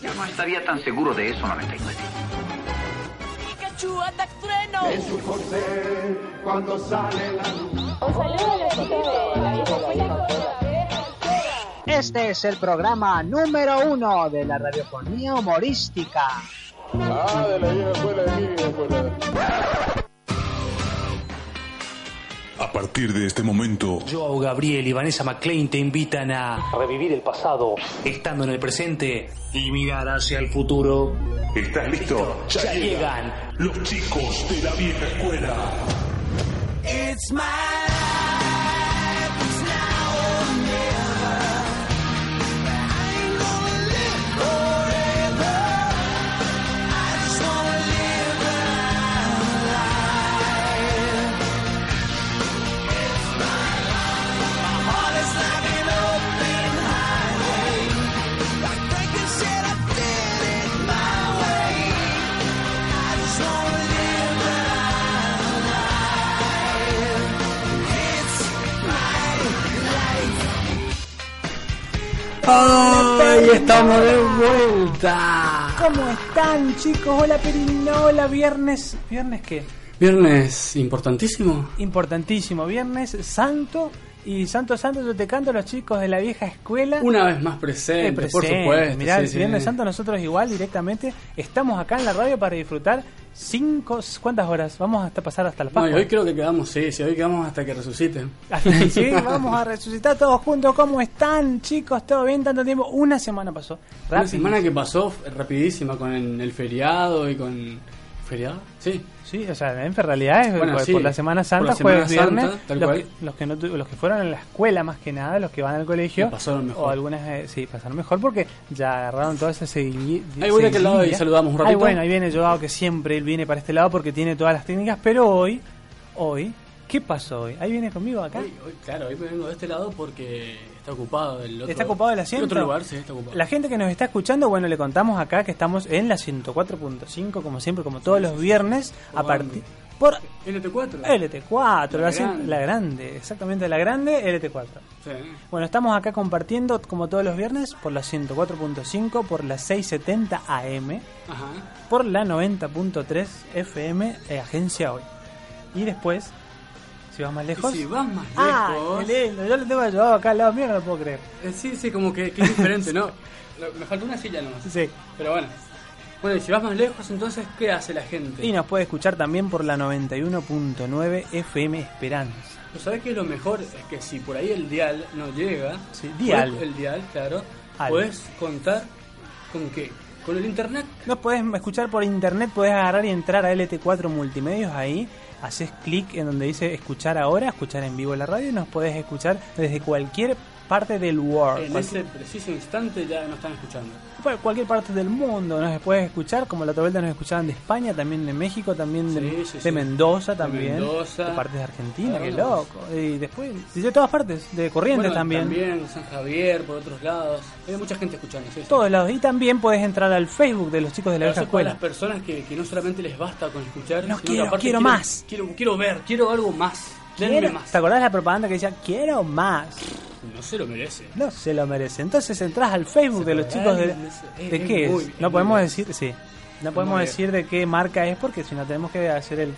Yo no estaría tan seguro de eso, 99. Pikachu, anda trueno. cuando sale la luz. Un saludo a los chicos de la vieja escuela. Este es el programa número uno de la radiofonía humorística. Ah, de la vieja escuela, de mi vieja escuela. A partir de este momento, Joe Gabriel y Vanessa McClain te invitan a revivir el pasado, estando en el presente y mirar hacia el futuro. ¿estás listo? Ya llegan Los chicos de la vieja escuela. It's my ¡Ay, estamos de vuelta! ¿Cómo están, chicos? Hola, Perino. Hola, viernes. ¿Viernes qué? Viernes importantísimo. Importantísimo. Viernes santo. Y santo, santo, yo te canto a los chicos de la vieja escuela. Una vez más Eh, presente, presente. por supuesto. Mirá, sí. Viernes Santo nosotros igual directamente estamos acá en la radio para disfrutar cinco, ¿cuántas horas? Vamos hasta pasar hasta la No, Pascua. hoy creo que quedamos, sí, sí, hoy quedamos hasta que resuciten. sí, vamos a resucitar todos juntos. ¿Cómo están, chicos? ¿Todo bien? Tanto tiempo. Una semana pasó. Una semana que pasó rapidísima con el, el feriado y con... ¿Feriado? Sí. Sí, o sea, en realidad es Bueno, por, sí, por la Semana Santa, la Semana jueves, viernes. Tal los, cual. que, los, que no, los que fueron a la escuela más que nada, los que van al colegio. Pasaron mejor. O algunas, eh, sí, pasaron mejor porque ya agarraron toda esa seguidilla. Ahí voy de aquel lado y saludamos un Ahí ratito. bueno, ahí viene Joao que siempre él viene para este lado porque tiene todas las técnicas, pero hoy, hoy, ¿qué pasó hoy? Ahí viene conmigo acá. Hoy, hoy, claro, hoy me vengo de este lado porque está ocupado el otro Está ocupado el asiento. otro lugar, sí, está ocupado. La gente que nos está escuchando, bueno, le contamos acá que estamos en la 104.5, como siempre, como todos los viernes, a partir por LT4. LT4, La la, grande. la grande, exactamente la grande LT4. Sí. Bueno, estamos acá compartiendo como todos los viernes por la 104.5, por la 670 AM, Ajá. por la 90.3 FM eh, Agencia Hoy. Y después, si vas más lejos... Y si vas más Ah, lejos... qué lindo, yo lo tengo llevado acá al lado mío, no lo puedo creer. eh, sí, sí, como que, que es diferente, ¿no? Me falta una silla nomás. Sí. Pero bueno. Bueno, y si vas más lejos, entonces, ¿qué hace la gente? Y nos puede escuchar también por la 91.9 FM Esperanza. ¿Tú sabes que lo mejor es que si por ahí el dial no llega, Sí, dial. podés- el dial, claro, Al. puedes contar con qué? Con el internet. Nos podés escuchar por internet, podés agarrar y entrar a LT4 Multimedios ahí, haces clic en donde dice escuchar ahora, escuchar en vivo la radio y nos podés escuchar desde cualquier parte del world. En Cualquier, ese preciso instante ya nos están escuchando. cual- cualquier parte del mundo nos puedes escuchar, como la otra vuelta nos escuchaban de España, también de México, también de, Sí, sí, de sí. Mendoza De también, Mendoza. de partes de Argentina, qué loco. Y después, de todas partes, de Corrientes Bueno, también. También San Javier, por otros lados. Hay mucha gente escuchando. Todos lados. Y también podés entrar al Facebook de los chicos de la vieja para las escuela. personas que, que no solamente les basta con escuchar, No, sino quiero, aparte quiero más. Quiero, quiero ver, quiero algo más. Quiero- más. ¿Te acordás de la propaganda que decía quiero más? No se lo merece. No se lo merece. Entonces entras al Facebook de los chicos de... Es- ¿De es qué muy- es? No podemos decir... Sí. No podemos decir de qué marca es porque si no tenemos que hacer el,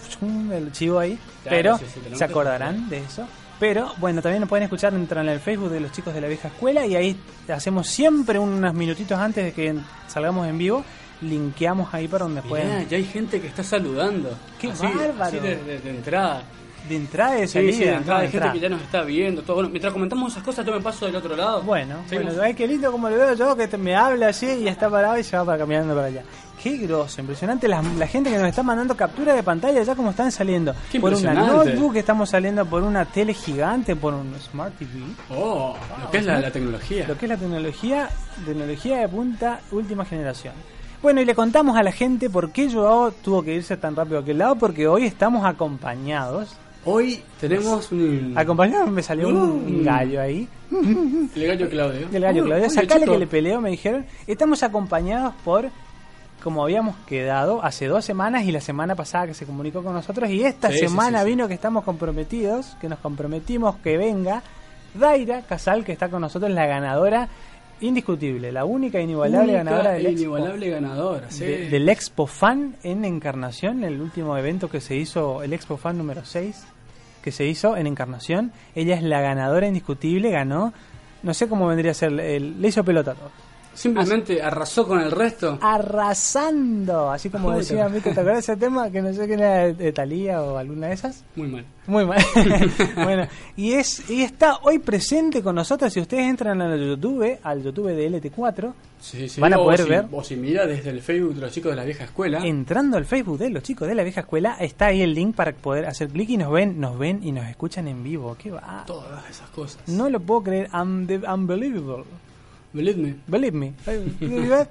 chivo ahí. Claro, pero sí, sí, tenemos se acordarán de eso. Pero bueno, también nos pueden escuchar, entran en el Facebook de los chicos de la vieja escuela y ahí hacemos siempre unos minutitos antes de que salgamos en vivo. Linkeamos ahí para donde Mirá, pueden... ya hay gente que está saludando. ¡Qué Así- bárbaro! así de, de- de entrada. De entrada y de Sí, salida. sí, de entrada. Hay gente entrada. que ya nos está viendo. Todo. Bueno, mientras comentamos esas cosas, yo me paso del otro lado. Bueno, Seguimos. bueno, ay, qué lindo como lo veo yo, que te- me habla así y está parado y se va para caminando para allá. Qué grosso, impresionante la, la gente que nos está mandando captura de pantalla ya como están saliendo. Qué por una notebook, estamos saliendo por una tele gigante, por un Smart TV. Oh, lo que es la, la tecnología. Lo que es la tecnología, tecnología de punta última generación. Bueno, y le contamos a la gente por qué Joao tuvo que irse tan rápido a aquel lado, porque hoy estamos acompañados. Hoy tenemos un... Acompañados me salió un Mm. gallo ahí. El gallo Claudio. El gallo Uh, Claudio. oye, Sacale que le peleó, me dijeron. Estamos acompañados por, como habíamos quedado, hace dos semanas y la semana pasada que se comunicó con nosotros. Y esta sí, semana sí, sí. vino que estamos comprometidos, que nos comprometimos que venga Daira Casal, que está con nosotros, la ganadora indiscutible, la única inigualable Única ganadora del Expo, inigualable ganadora, sí. de- del Expo Fan en Encarnación, el último evento que se hizo, el Expo Fan número 6, que se hizo en Encarnación. Ella es la ganadora indiscutible, ganó, no sé cómo vendría a ser, el- le hizo pelota a todos. Simplemente arrasó con el resto. Arrasando, así como Uy, decía, te- ¿viste? ¿te acuerdas ese tema? Que no sé quién era de Talía o alguna de esas. Muy mal. Muy mal. bueno, y es y está hoy presente con nosotros. Si ustedes entran al YouTube, al YouTube de LT4, Sí, sí, van a o poder si- ver. O si mira desde el Facebook de los chicos de la vieja escuela. Entrando al Facebook de los chicos de la vieja escuela, está ahí el link para poder hacer clic y nos ven, nos ven y nos escuchan en vivo. ¿Qué va? Todas esas cosas. No lo puedo creer. unde- unbelievable. Believe me. Believe me.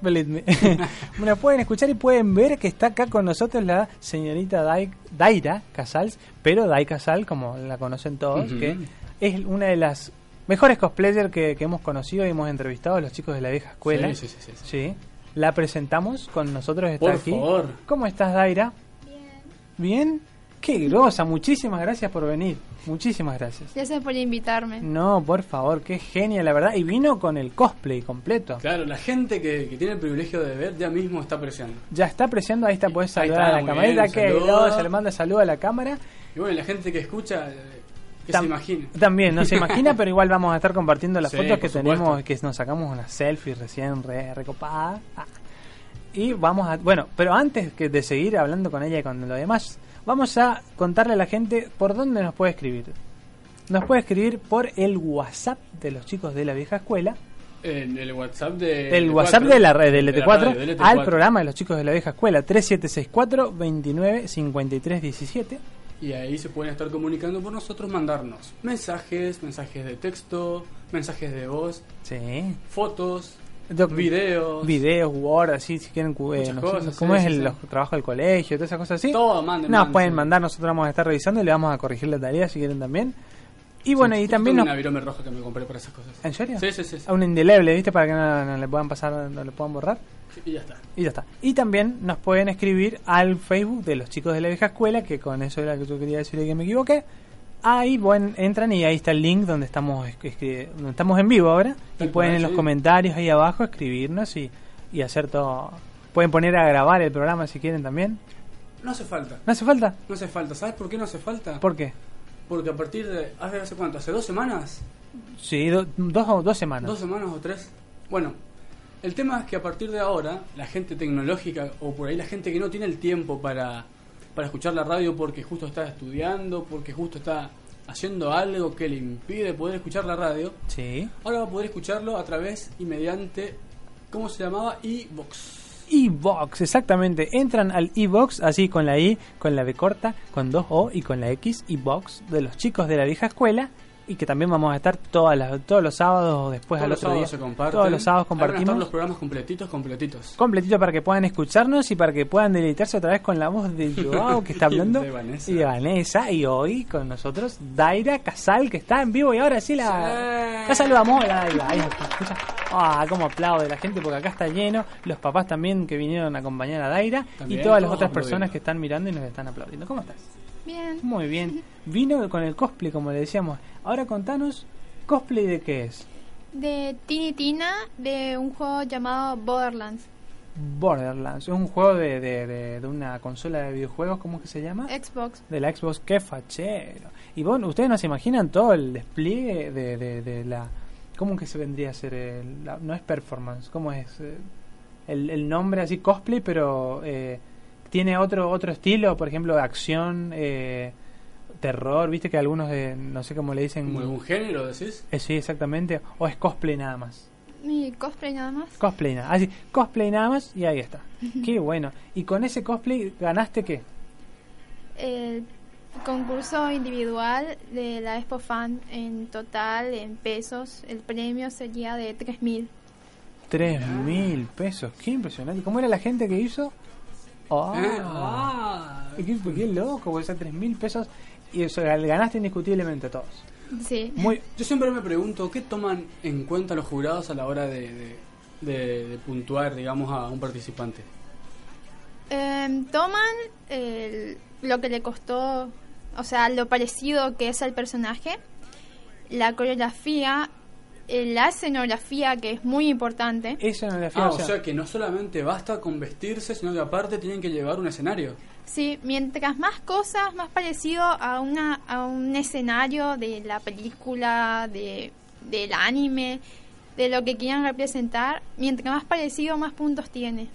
Believe me. bueno, pueden escuchar y pueden ver que está acá con nosotros la señorita Dai- Daira Casals, pero Dai Casal, como la conocen todos, Ujú. que es una de las mejores cosplayers que, que hemos conocido y hemos entrevistado a los chicos de la vieja escuela. Sí, sí, sí, sí, sí. Sí. La presentamos con nosotros, está Por aquí. favor. ¿Cómo estás, Daira? Bien. Qué grosa, muchísimas gracias por venir. Muchísimas gracias. Gracias por invitarme. No, por favor, qué genia, la verdad. Y vino con el cosplay completo. Claro, la gente que, que tiene el privilegio de ver ya mismo está apreciando. Ya está apreciando, ahí está, puedes saludar está, a la camarita, bien, que grosa, le manda saludo a la cámara. Y bueno, la gente que escucha, eh, que Tam- se imagine. También, no se imagina, pero igual vamos a estar compartiendo las Sí, fotos que por tenemos, supuesto. que nos sacamos una selfie recién re- recopada. Ah. Y vamos a, bueno, pero antes que de seguir hablando con ella y con lo demás, vamos a contarle a la gente por dónde nos puede escribir. Nos puede escribir por el WhatsApp de los chicos de la vieja escuela, En el WhatsApp de. el LT4, WhatsApp de la red del de la LT4, radio, del al LT4. programa de los chicos de la vieja escuela 3764 29 53 17. Y ahí se pueden estar comunicando por nosotros, mandarnos mensajes, mensajes de texto, mensajes de voz, Sí. fotos, Doc- videos. videos, Word, así, si quieren, eh, no sé, cosas, cómo sí, es sí, el sí. los trabajos del colegio, todas esas cosas así. Todo, manden, Nos manden, pueden mandar, nosotros vamos a estar revisando y le vamos a corregir la tarea si quieren también. Y bueno, y también tengo nos... una virome roja que me compré por esas cosas. ¿En serio? Sí, sí, sí. sí. A un indeleble, ¿viste? Para que no, no le puedan pasar, no le puedan borrar. Y ya está. Y ya está. Y también nos pueden escribir al Facebook de los chicos de la vieja escuela, que con eso era que yo quería decirle que me equivoqué. Ahí bueno, entran y ahí está el link donde estamos donde estamos en vivo ahora. Y pueden en los comentarios ahí abajo escribirnos y, y hacer todo. Pueden poner a grabar el programa si quieren también. No hace falta. ¿No hace falta? No hace falta. ¿Sabes por qué no hace falta? ¿Por qué? Porque a partir de. ¿Hace, hace cuánto? ¿Hace dos semanas? Sí, do- dos, o- dos semanas. ¿Dos semanas o tres? Bueno, el tema es que a partir de ahora, la gente tecnológica o por ahí la gente que no tiene el tiempo para, para escuchar la radio porque justo está estudiando, porque justo está haciendo algo que le impide poder escuchar la radio, Sí. ahora va a poder escucharlo a través y mediante, ¿cómo se llamaba? iVox. Evox, exactamente. Entran al Evox, así con la I, con la B corta, con dos O y con la X, Evox, de los chicos de la vieja escuela. Y que también vamos a estar todas las, todos los sábados o después Todos al los otro día. se. Todos los sábados Ahí van a estar compartimos. los programas completitos, completitos. completito para que puedan escucharnos y para que puedan deleitarse otra vez con la voz de Joao que está Y de hablando Vanessa. y de Vanessa y hoy con nosotros Daira Casal que está en vivo y ahora sí la, Sí. la saludamos Hola, Daira ahí escucha. ah cómo aplaude la gente porque acá está lleno los papás también que vinieron a acompañar a Daira También, y todas las otras personas que están mirando y nos están aplaudiendo ¿cómo estás? Bien. muy bien vino con el cosplay como le decíamos ahora contanos cosplay de qué es De Tiny Tina, de un juego llamado Borderlands. Borderlands es un juego de, de, de- de una consola de videojuegos ¿cómo es que se llama? Xbox. de la Xbox, qué fachero. Y bueno, ustedes no se imaginan todo el despliegue de, de, de la... ¿Cómo que se vendría a ser? el- la- no es performance, ¿cómo es? Eh, El, el nombre así, cosplay, pero eh, tiene otro otro estilo, por ejemplo, acción, eh, terror, viste que algunos de, no sé cómo le dicen... ¿Como algún género, decís? Eh, sí, exactamente. O es cosplay nada más. Mi cosplay nada más. Cosplay nada. Así, cosplay nada más y ahí está. Qué bueno. ¿Y con ese cosplay ganaste qué? El concurso individual de la Expo Fan en total, en pesos, el premio sería de 3.000. Tres mil pesos. Qué impresionante. ¿Cómo era la gente que hizo? Ah, Eh, ah. qué, qué loco, o sea, tres mil pesos. Y eso, ganaste indiscutiblemente todos. Sí. Muy, Yo siempre me pregunto, ¿qué toman en cuenta los jurados a la hora de, de, de- de puntuar, digamos, a un participante? Em, toman el- lo que le costó, o sea, lo parecido que es el personaje, la coreografía, eh, la escenografía, que es muy importante. Le Ah, o sea que no solamente basta con vestirse, sino que aparte tienen que llevar un escenario. Sí, mientras más cosas, más parecido a, una, a un escenario de la película, de, del anime, de lo que quieran representar, mientras más parecido, más puntos tiene.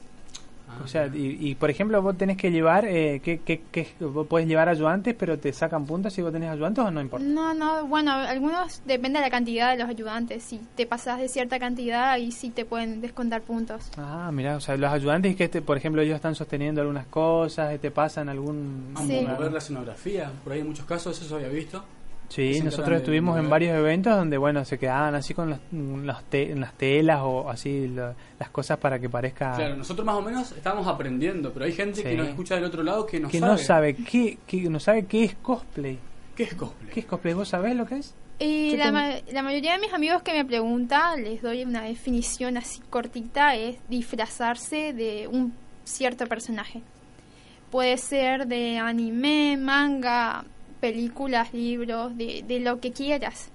O sea, y, y, por ejemplo, vos tenés que llevar, eh, ¿qué, qué, qué- vos podés llevar ayudantes, pero te sacan puntos si vos tenés ayudantes o no importa? No, no, bueno, algunos depende de la cantidad de los ayudantes. Si te pasas de cierta cantidad, ahí sí te pueden descontar puntos. Ah, mira, o sea, los ayudantes es que, este, por ejemplo, ellos están sosteniendo algunas cosas, y te pasan algún... A Sí. mover la escenografía, por ahí en muchos casos eso había visto. Sí, nosotros estuvimos en varios eventos donde, bueno, se quedaban así con las, las, te- las telas o así lo- las cosas para que parezca... Claro, nosotros más o menos estábamos aprendiendo, pero hay gente Sí. que nos escucha del otro lado que no que sabe. no sabe qué, qué- no sabe qué es cosplay. ¿Qué es cosplay? ¿Qué es cosplay? ¿Vos sabés lo que es? Y Yo la, ma- la mayoría de mis amigos que me preguntan, les doy una definición así cortita, es disfrazarse de un cierto personaje. Puede ser de anime, manga, películas, libros, de, de lo que quieras.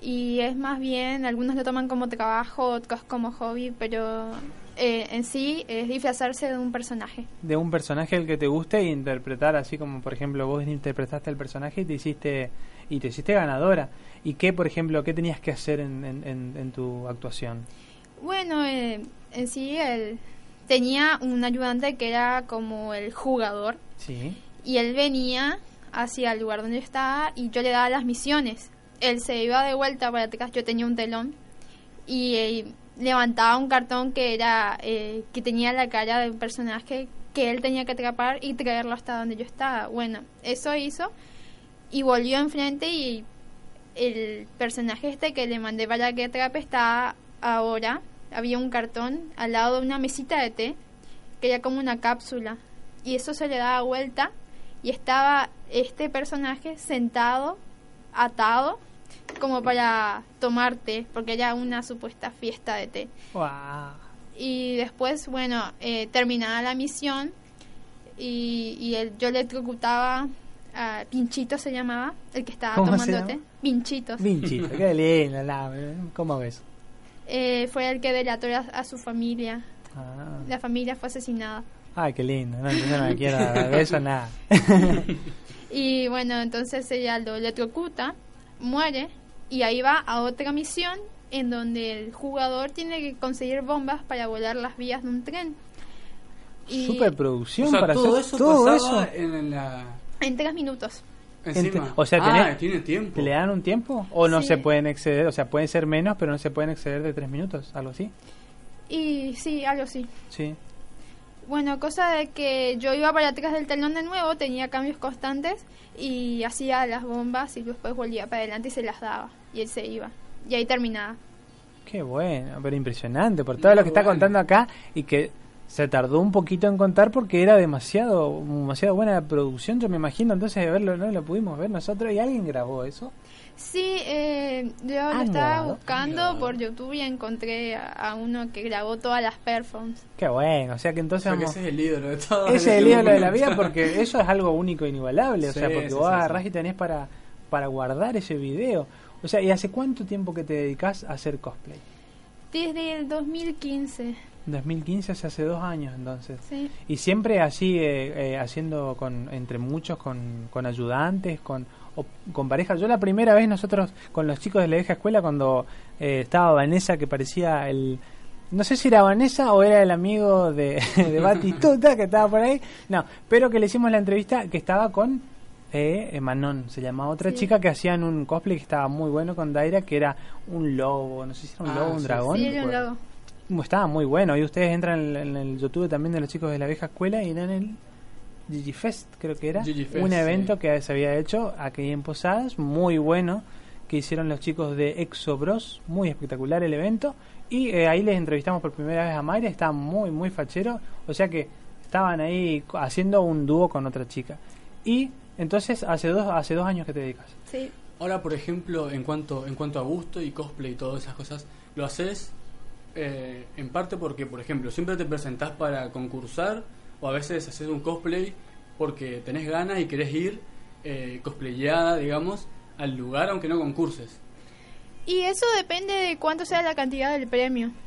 Y es más bien, algunos lo toman como trabajo, otros como hobby, pero eh, en sí es disfrazarse de un personaje. De un personaje el que te guste e interpretar así como, por ejemplo, vos interpretaste el personaje y te hiciste y te hiciste ganadora. ¿Y qué, por ejemplo, qué tenías que hacer en, en, en- en tu actuación? Bueno, eh, en sí él tenía un ayudante que era como el jugador Sí. y él venía hacia el lugar donde yo estaba y yo le daba las misiones. Él se iba de vuelta para atrás, yo tenía un telón y eh, levantaba un cartón que era eh, que tenía la cara de un personaje que él tenía que atrapar y traerlo hasta donde yo estaba. Bueno, eso hizo y volvió enfrente y el personaje este que le mandé para que atrape está ahora. Había un cartón al lado de una mesita de té que era como una cápsula y eso se le daba vuelta y estaba este personaje sentado, atado, como para tomar té, porque era una supuesta fiesta de té. Guau. Y después, bueno, eh, terminaba la misión y, y el, yo le electrocutaba a Pinchito se llamaba, el que estaba ¿Cómo se tomando té. Pinchitos. Vinchito, qué lindo, la- ¿cómo ves? Eh, fue el que delató a, a su familia. Ah. La familia fue asesinada. Ay, qué lindo, no, yo no me quiero eso nada. Y bueno, entonces ella lo electrocuta, muere y ahí va a otra misión en donde el jugador tiene que conseguir bombas para volar las vías de un tren. Y Superproducción O sea, para todo hacer eso todo eso. en la... en tres minutos. Encima. O sea, ah, tiene tiempo. ¿Le dan un tiempo? ¿O no Sí. se pueden exceder? O sea, pueden ser menos, pero no se pueden exceder de tres minutos, algo así. Y sí, algo así. Sí. Bueno, cosa de que yo iba para atrás del telón de nuevo, tenía cambios constantes y hacía las bombas y después volvía para adelante y se las daba. Y él se iba. Y ahí terminaba. Qué bueno, pero impresionante por todo lo que está contando acá y que se tardó un poquito en contar porque era demasiado demasiado buena la producción, yo me imagino, entonces de verlo no lo pudimos ver nosotros y alguien grabó eso. Sí, eh, yo lo ¿Han estaba grabado? buscando por YouTube y encontré a, a uno que grabó todas las performances. Qué bueno, o sea que O entonces sea, que ese es el ídolo de todo. ese es el ídolo de la vida porque eso es algo único e inigualable, o Sí, sea, porque sí, vos sí, agarrás sí. y tenés para para guardar ese video. O sea, ¿y hace cuánto tiempo que te dedicas a hacer cosplay? Desde el 2015, 2015, hace hace dos años entonces. sí. Y siempre así, eh, eh, haciendo con entre muchos, con, con ayudantes, con, o con parejas. Yo la primera vez nosotros, con los chicos de la vieja escuela, cuando eh, estaba Vanessa, que parecía el... No sé si era Vanessa o era el amigo de, de Batistuta que estaba por ahí. No, pero que le hicimos la entrevista que estaba con Eh, Manon se llamaba otra Sí. chica que hacían un cosplay que estaba muy bueno con Daira, que era un lobo, no sé si era un Ah, lobo, un sí, dragón. Sí, era un Estaba muy bueno. Y ustedes entran en, en el YouTube también de los chicos de la vieja escuela y eran el Digifest, creo que era. Digifest, un evento sí. que se había hecho aquí en Posadas, muy bueno, que hicieron los chicos de Exo Bros. Muy espectacular el evento. Y eh, ahí les entrevistamos por primera vez a Mayra, estaba muy, muy fachero. O sea que estaban ahí haciendo un dúo con otra chica. Y entonces, hace dos, hace dos años que te dedicas. Sí. Ahora, por ejemplo, en cuanto en cuanto a gusto y cosplay y todas esas cosas, lo haces eh, en parte porque, por ejemplo, siempre te presentás para concursar o a veces haces un cosplay porque tenés ganas y querés ir eh, cosplayada, digamos, al lugar aunque no concurses. Y eso depende de cuánto sea la cantidad del premio.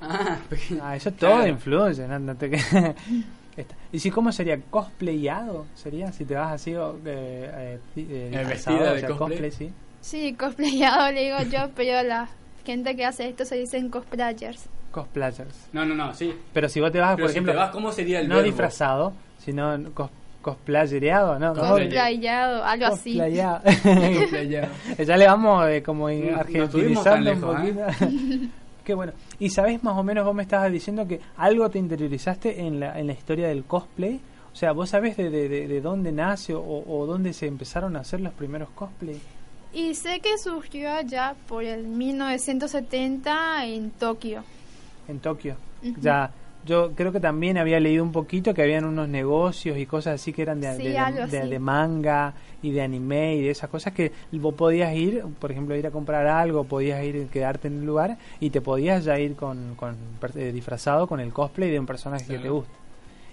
Ah. Ah, eso todo Claro. influye, ¿no? No te- Esta. ¿Y si cómo sería cosplayado? ¿Sería? Si te vas así o, eh, eh, eh, vestida o de sea, cosplay. sí. Sí, cosplayado le digo yo, pero la gente que hace esto se dicen cosplayers. Cosplayers. No, no, no, sí. Pero si vos te vas, Pero por si ejemplo, te vas, ¿cómo sería el no verbo? disfrazado, sino cos, cosplayereado, ¿no? Cosplayado, algo así. Cosplayado. Ya le vamos eh, como no argentinizando un poquito. Qué bueno. Y sabés más o menos, vos me estabas diciendo que algo te interiorizaste en la, en la historia del cosplay. O sea, ¿vos sabés de, de, de- de dónde nace o, o dónde se empezaron a hacer los primeros cosplay? Y sé que surgió allá por el 1970 en Tokio. En Tokio. Ya, yo creo que también había leído un poquito que habían unos negocios y cosas así que eran de, Sí, de- de- algo de- así. de manga y de anime y de esas cosas que vos podías ir, por ejemplo, ir a comprar algo, podías ir quedarte en el lugar y te podías ya ir con, con per- eh, disfrazado con el cosplay de un personaje que te gusta.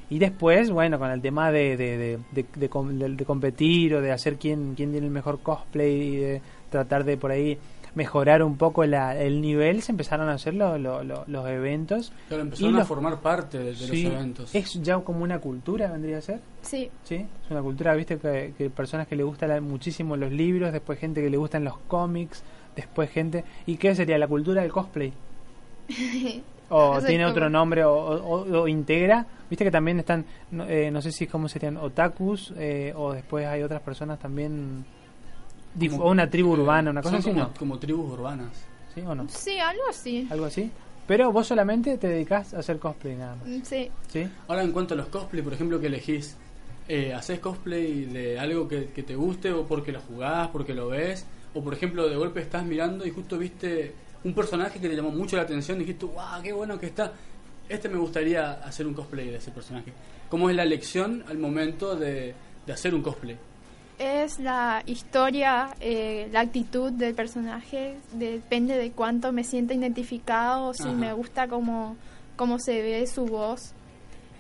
Y después, bueno, con el tema de, de, de, de- de com- de- de competir o de hacer quién, quién tiene el mejor cosplay y de tratar de por ahí mejorar un poco la- el nivel, se empezaron a hacer lo- lo- lo- los eventos. Claro, Y empezaron a los- formar parte de, de Sí, los eventos. Es ya como una cultura, vendría a ser. Sí. Sí, es una cultura, viste, que, que personas que le gustan la- muchísimo los libros, después gente que le gustan los cómics, después gente... ¿Y qué sería la cultura del cosplay? ¿O Eso tiene otro nombre o, o- o integra? Viste que también están, no, eh, no sé si cómo serían, otakus, eh, o después hay otras personas también... o una tribu urbana, una cosa así, como, ¿no? como tribus urbanas. ¿Sí o no? Sí, algo así. Algo así. Pero vos solamente te dedicás a hacer cosplay nada más. Mm, Sí. ¿Sí? Ahora, en cuanto a los cosplay, por ejemplo, que elegís, eh, ¿haces cosplay de algo que, que te guste o porque lo jugás, porque lo ves? O, por ejemplo, de golpe estás mirando y justo viste un personaje que te llamó mucho la atención y dijiste, ¡wow, qué bueno que está! Este me gustaría hacer un cosplay de ese personaje. ¿Cómo es la elección al momento de, de hacer un cosplay? Es la historia, eh, la actitud del personaje, depende de cuánto me sienta identificado, si Ajá. me gusta cómo, cómo se ve su voz.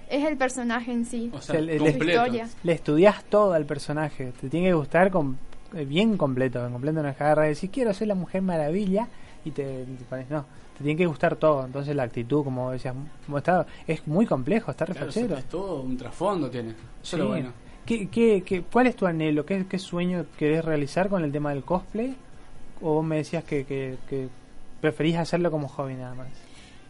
Es el personaje en sí. O sea, le- historia. le estudias todo al personaje. Te tiene que gustar com- eh, bien completo. En completo no es que agarra y decir, quiero ser la mujer maravilla. Y te, te pones, no. Te tiene que gustar todo. Entonces la actitud, como decías, como está, es muy complejo, está Claro, es todo un trasfondo tiene. Eso Sí. es lo bueno. ¿Qué, qué, qué- cuál es tu anhelo? ¿Qué, ¿Qué sueño querés realizar con el tema del cosplay? ¿O me decías que, que, que preferís hacerlo como hobby nada más?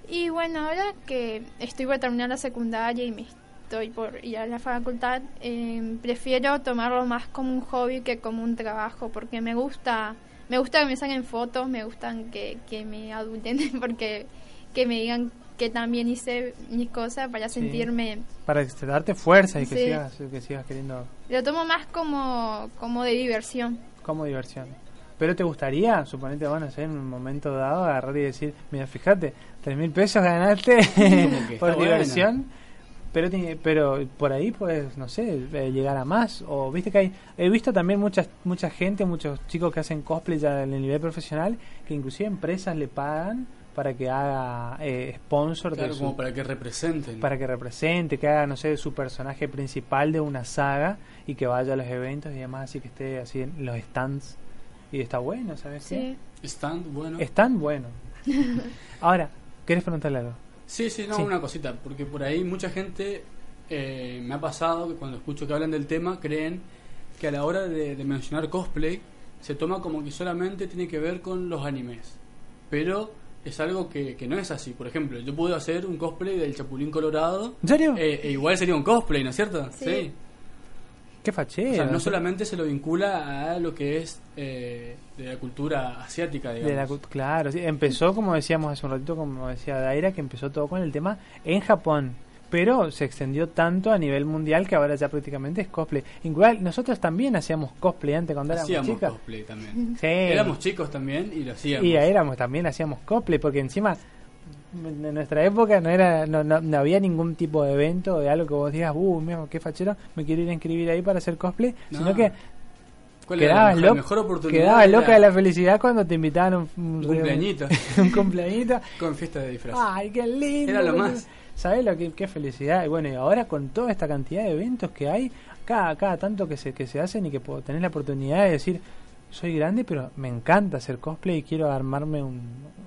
Y bueno, ahora que estoy por terminar la secundaria y me estoy por ir a la facultad, eh, prefiero tomarlo más como un hobby que como un trabajo, porque me gusta, me gusta que me saquen fotos, me gustan que, que me adulten, porque que me digan que también hice mis cosas para Sí. sentirme, Para este, darte fuerza y que, Sí. sigas, que sigas queriendo lo tomo más como, como de diversión. como diversión. Pero te gustaría, suponete, bueno, sé, en un momento dado, agarrar y decir, mira, fíjate, tres mil pesos ganaste por diversión, pero pero por ahí puedes, no sé, eh, llegar a más. O viste que hay, he visto también muchas, mucha gente, muchos chicos que hacen cosplay ya en el nivel profesional, que inclusive empresas le pagan para que haga eh, sponsor de su- como para que representen. para que represente, que haga, no sé, su personaje principal de una saga y que vaya a los eventos y demás, así que esté así en los stands. Y está bueno, ¿sabes Sí. Stand, bueno. Están bueno. Ahora, ¿querés preguntarle algo? Sí, sí, no, Sí. una cosita, porque por ahí mucha gente eh, me ha pasado que cuando escucho que hablan del tema creen que a la hora de, de mencionar cosplay se toma como que solamente tiene que ver con los animes, pero es algo que, que no es así. Por ejemplo, yo puedo hacer un cosplay del Chapulín Colorado, ¿En serio? eh, e igual sería un cosplay, ¿no es cierto? Sí. Qué fachero. O sea, no ¿no? solamente se lo vincula a lo que es eh, de la cultura asiática, digamos. De la claro, sí, empezó como decíamos hace un ratito, como decía Daira, que empezó todo con el tema en Japón, pero se extendió tanto a nivel mundial que ahora ya prácticamente es cosplay. Igual nosotros también hacíamos cosplay antes cuando éramos chicas. cosplay también. Sí. Éramos chicos también y lo hacíamos. Y éramos también hacíamos cosplay porque encima en nuestra época no era no, no, no había ningún tipo de evento de algo que vos digas, uh, qué fachero, me quiero ir a inscribir ahí para hacer cosplay, No. sino que ¿Cuál era la quedabas, mejor- quedabas loca de la felicidad cuando te invitaban un, un, cumpleañito. un cumpleañito. Con fiesta de disfraz. Ay, qué lindo. Era lo más. ¿Sabes lo que qué felicidad? Y bueno, y ahora con toda esta cantidad de eventos que hay, cada, cada tanto que se, que se hacen y que puedo tener la oportunidad de decir, soy grande, pero me encanta hacer cosplay y quiero armarme un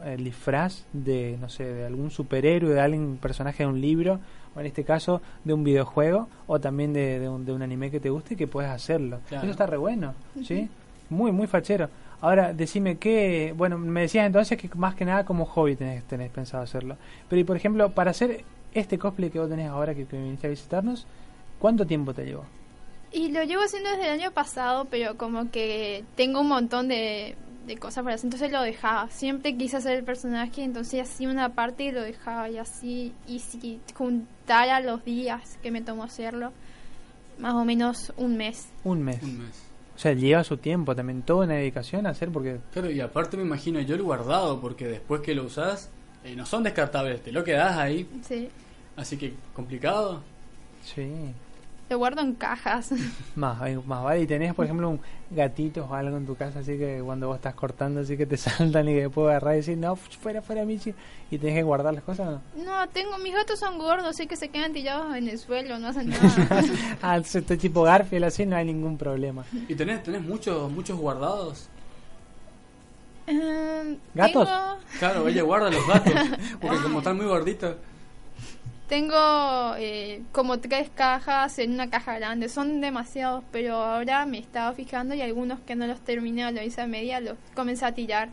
el disfraz de, no sé, de algún superhéroe, de algún personaje de un libro, o en este caso de un videojuego, o también de, de un, de un anime que te guste, que puedes hacerlo. Claro. Eso está re bueno, ¿sí? Muy, muy fachero. Ahora, decime que, bueno, me decías entonces que más que nada como hobby tenés, tenés pensado hacerlo. Pero, y por ejemplo, para hacer este cosplay que vos tenés ahora que, que viniste a visitarnos, ¿cuánto tiempo te llevó? Y lo llevo haciendo desde el año pasado, pero como que tengo un montón de, de cosas para hacer, entonces lo dejaba. Siempre quise hacer el personaje, entonces hacía una parte y lo dejaba y así. Y si juntara los días que me tomó hacerlo, más o menos un mes. Un mes. Un mes. O sea, lleva su tiempo también, toda una dedicación a hacer porque... Claro, y aparte me imagino yo el guardado, porque después que lo usás, eh, no son descartables, te lo quedás ahí. Sí. Así que complicado. Sí. Lo guardo en cajas. Más, más vale. Y tenés, por ejemplo, un gatito o algo en tu casa, así que cuando vos estás cortando, así que te saltan y que después agarrar y decir, no, fuera, fuera, Michi. Y tenés que guardar las cosas, ¿o ¿no? No, tengo, mis gatos son gordos, así que se quedan tirados en el suelo, no hacen nada. ah, este tipo Garfield así no hay ningún problema. ¿Y tenés, tenés muchos, muchos guardados? Em, ¿Gatos? Tengo, Claro, ella guarda los gatos, porque como están muy gorditos. tengo eh, como tres cajas en una caja grande, son demasiados, pero ahora me estaba fijando y algunos que no los terminé o lo hice a media los comencé a tirar,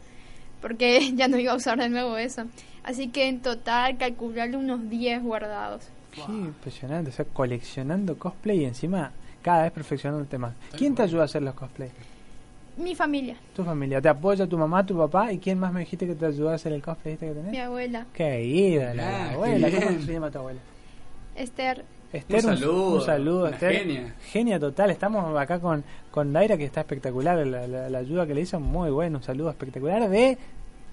porque ya no iba a usar de nuevo eso. Así que en total calcularle unos 10 guardados. Qué impresionante, o sea, coleccionando cosplay y encima cada vez perfeccionando el tema. ¿Quién te ayuda a hacer los cosplay? Mi familia, Tu familia, te apoya tu mamá, tu papá y quién más me dijiste que te ayudó a hacer el cosplay este que tenés? mi abuela, Qué ídola, Ah, qué abuela, ¿cómo se llama tu abuela? Esther. Esther, Un saludo, un saludo, una Esther. genia. Genia total. Estamos acá con, con Daira, que está espectacular. La, la- la ayuda que le hizo, muy bueno. Un saludo espectacular de.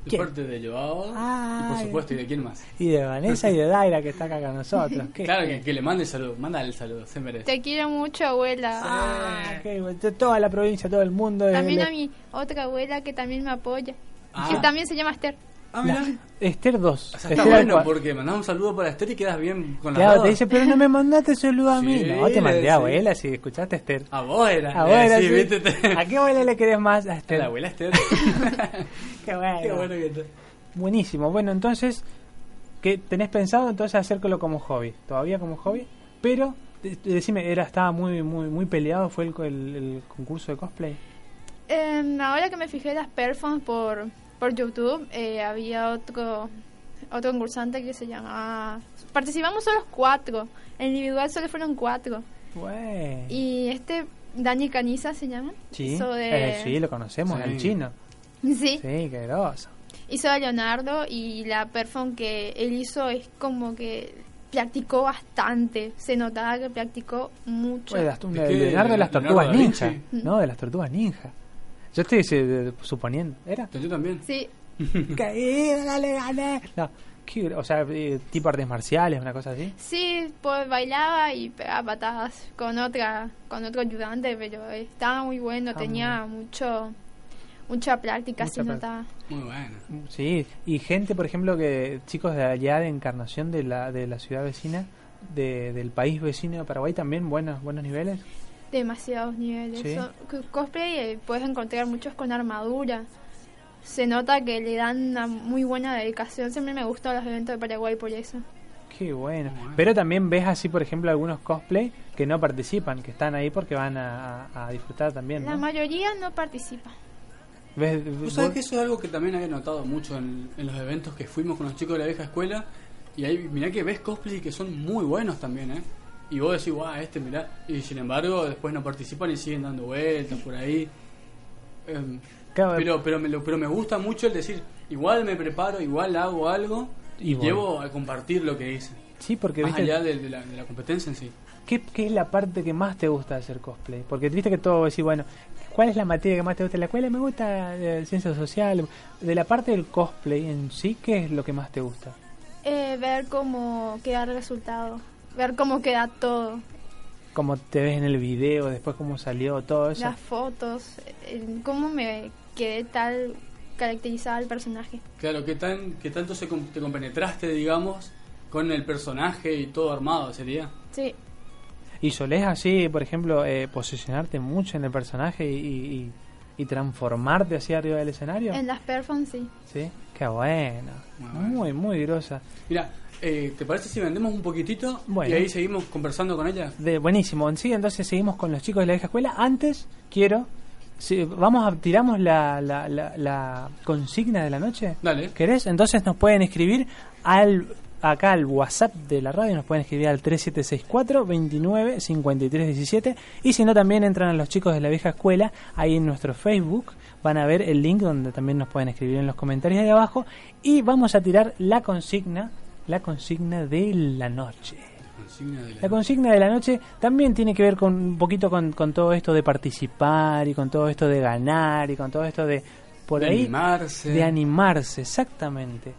De ¿Quién? parte de Joao y por supuesto, ¿y de quién más? Y de Vanessa y de Daira, que está acá con nosotros. Qué Claro, que, que le mande el saludo, mándale el saludo, se merece. Te quiero mucho, abuela. Ah. De Toda la provincia, todo el mundo. También a mi otra abuela que también me apoya. Ah. Que también se llama Esther. Ah, mira. la- Esther 2. O sea, está Esther bueno porque mandás un saludo para Esther y quedas bien con la Claro, te dice, pero no me mandaste saludo a mí. Sí, no, te mandé a abuela si escuchaste a Esther. A vos era. A abuela, sí, sí. viste, te- ¿A qué abuela le querés más? A A Esther. la abuela Esther. Qué bueno. Qué bueno que está. Buenísimo. Bueno, entonces, ¿qué tenés pensado entonces hacerlo como hobby? Todavía como hobby, pero de- de- decime, era estaba muy muy muy peleado fue el, el- el concurso de cosplay. Em, ahora que me fijé las performances por, por YouTube, eh, había otro otro concursante que se llamaba... Participamos solo cuatro. En individual solo fueron cuatro. Bueno. Y este, Dani Caniza se llama. Sí, de... eh, sí, lo conocemos, Sí. el chino. Sí. Sí, qué groso. Hizo a Leonardo y la performance que él hizo es como que practicó bastante. Se notaba que practicó mucho. Las- ¿De? Leonardo de las tortugas ninja. No, de las tortugas ninja. Yo estoy eh, suponiendo. ¿Era? Yo también. Sí, ¡Caída, dale, gané! No, qué gr- o sea, eh, tipo artes marciales, una cosa así. sí, pues bailaba y pegaba patadas con otra, con otro ayudante, pero estaba muy bueno, Ah, tenía mucho, mucha práctica, Mucha se práctica. notaba. Muy bueno. Sí, y gente, por ejemplo, que chicos de allá de Encarnación, de la, de la ciudad vecina, de, del país vecino de Paraguay, también buenos, buenos niveles. Demasiados niveles. Sí. Son- co- cosplay eh, puedes encontrar muchos con armadura. Se nota que le dan una muy buena dedicación. Siempre me gustan los eventos de Paraguay por eso. Qué bueno. Pero también ves así, por ejemplo, algunos cosplay que no participan, que están ahí porque van a, a- a disfrutar también. La mayoría no participa. ¿Ves? Vos sabés que eso es algo que también había notado mucho en, en los eventos que fuimos con los chicos de la vieja escuela. Y ahí, mirá que ves cosplay que son muy buenos también, ¿eh? Y vos decís, guau, este mirá, y sin embargo después no participan y siguen dando vueltas por ahí. Em, Claro, pero, pero, me, lo- pero me gusta mucho el decir, igual me preparo, igual hago algo y llevo a compartir lo que hice. Sí, porque Más viste, allá de, de la, de la competencia en sí. ¿qué, qué es la parte que más te gusta de hacer cosplay? Porque viste que todo decís, bueno, ¿cuál es la materia que más te gusta en la escuela? Me gusta eh, ciencia social. De la parte del cosplay en sí, ¿qué es lo que más te gusta? Eh, ver cómo queda el resultado, ver cómo queda todo, Cómo te ves en el video, después cómo salió, todo eso. las fotos, cómo me quedé tal caracterizada el personaje. Claro, ¿qué, tan, qué tanto se te compenetraste, digamos, con el personaje y todo armado sería? Sí, Y solés así, por ejemplo, eh, posicionarte mucho en el personaje y, y- y transformarte así arriba del escenario. en las performances sí. Sí, qué bueno. Muy, muy grosa. Mira, eh, ¿te parece si vendemos un poquitito Bueno. y ahí seguimos conversando con ella? De, buenísimo. Sí, entonces seguimos con los chicos de la vieja escuela. Antes, quiero. si- vamos a tiramos la, la, la, la consigna de la noche. Dale. ¿Querés? Entonces nos pueden escribir al acá al WhatsApp de la radio, nos pueden escribir al 3764 29 53 17 y si no también entran a los chicos de la vieja escuela ahí en nuestro Facebook, van a ver el link donde también nos pueden escribir en los comentarios de abajo y vamos a tirar la consigna, la consigna de la noche. Consigna de la- La consigna de la noche también tiene que ver con un poquito con, con todo esto de participar y con todo esto de ganar y con todo esto de por De ahí animarse. de animarse, exactamente.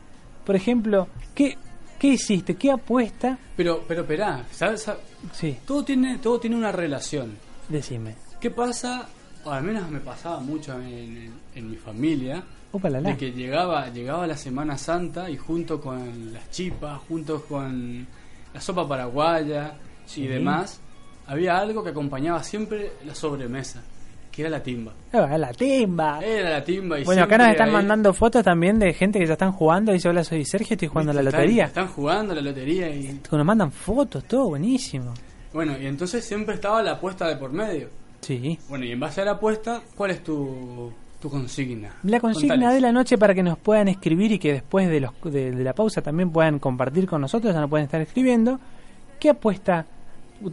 Por ejemplo, ¿qué, qué hiciste? ¿Qué apuesta? Pero, pero, esperá. ¿sabes? Sí, Todo tiene, todo tiene una relación. decime. ¿Qué pasa? O al menos me pasaba mucho en, en- en mi familia. Opa, la, la. De que llegaba, llegaba la Semana Santa y junto con las chipas, junto con la sopa paraguaya y demás, había algo que acompañaba siempre la sobremesa, que era la timba. Ah, la timba. Era la timba y Bueno, acá nos están ahí- mandando fotos también de gente que ya están jugando. Dice, hola, soy Sergio, estoy jugando a la Están- lotería. Están jugando a la lotería y Nos mandan fotos, todo buenísimo. bueno, y entonces siempre estaba la apuesta de por medio. Sí. Bueno, y en base a la apuesta, ¿cuál es tu, tu consigna? La consigna Contales. de la noche para que nos puedan escribir y que después de, los, de, de la pausa también puedan compartir con nosotros, ya nos pueden estar escribiendo. ¿Qué apuesta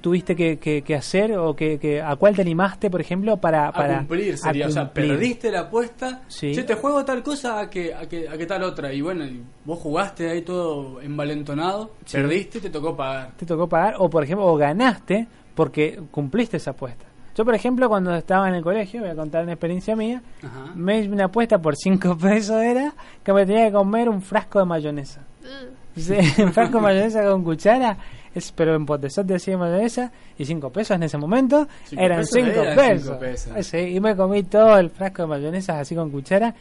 tuviste que, que- que hacer o que, que- a cuál te animaste, por ejemplo, para, a para cumplir sería, a o sea, perdiste la apuesta, Sí. che, te juego tal cosa a que, a que, a que tal otra, y bueno, vos jugaste ahí todo envalentonado, Sí. perdiste y te tocó pagar. te tocó pagar o por ejemplo o ganaste porque cumpliste esa apuesta. Yo por ejemplo cuando estaba en el colegio, voy a contar una experiencia mía, Ajá. me hice una apuesta por 5 pesos era que me tenía que comer un frasco de mayonesa. Sí, un frasco de mayonesa con cuchara, es, pero en potezote así de mayonesa y 5 pesos en ese momento Cinco eran pesos 5 eran pesos. cinco pesos. Sí, y me comí todo el frasco de mayonesa así con cuchara.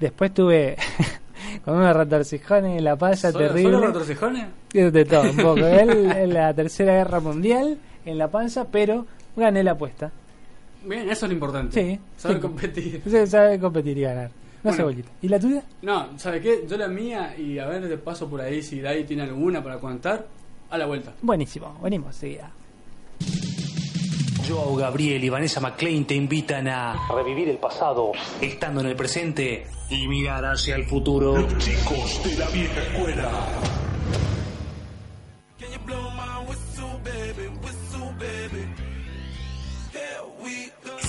Después tuve con unos retorcijones en la panza ¿Solo, terrible. ¿Solo retorcijones? De todo, un poco. Él en la tercera guerra mundial, en la panza, pero gané la apuesta. Bien, eso es lo importante. Sí. Saber sí. competir. Se sabe competir y ganar. No Bueno. cebollita. ¿Y la tuya? No, ¿sabe qué? Yo la mía, y a ver, de paso por ahí, si Dai tiene alguna para contar, a la vuelta. Buenísimo, venimos seguida. Joao Gabriel y Vanessa McClain te invitan a revivir el pasado estando en el presente y mirar hacia el futuro. Los chicos de la vieja escuela.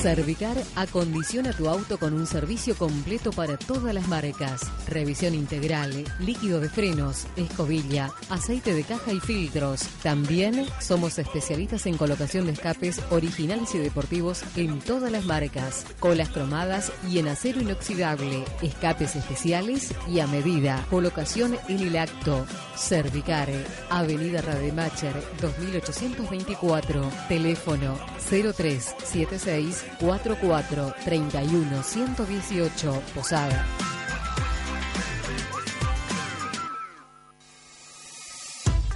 Cervicar acondiciona tu auto con un servicio completo para todas las marcas. Revisión integral, líquido de frenos, escobilla, aceite de caja y filtros. También somos especialistas en colocación de escapes originales y deportivos en todas las marcas. Colas cromadas y en acero inoxidable. Escapes especiales y a medida. Colocación en el acto. Cervicare, Avenida Rademacher, 2824. Teléfono 0376 44 31 118. Posada.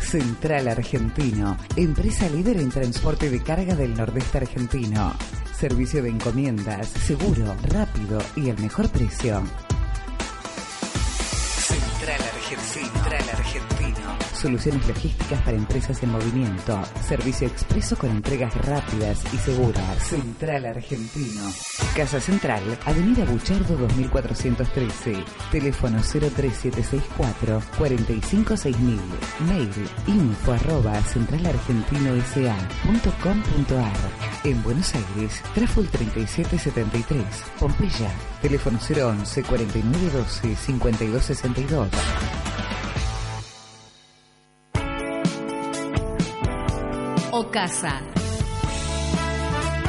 Central Argentino, empresa líder en transporte de carga del nordeste argentino. Servicio de encomiendas, seguro, rápido y el mejor precio. Central Argentino, Soluciones logísticas para empresas en movimiento. Servicio expreso con entregas rápidas y seguras. Central Argentino. Casa Central, Avenida Buchardo 2413. Teléfono 03764 456000. Mail info arroba centralargentinosa.com.ar. En Buenos Aires, Traful 3773. Pompeya. Teléfono 011 4912 5262.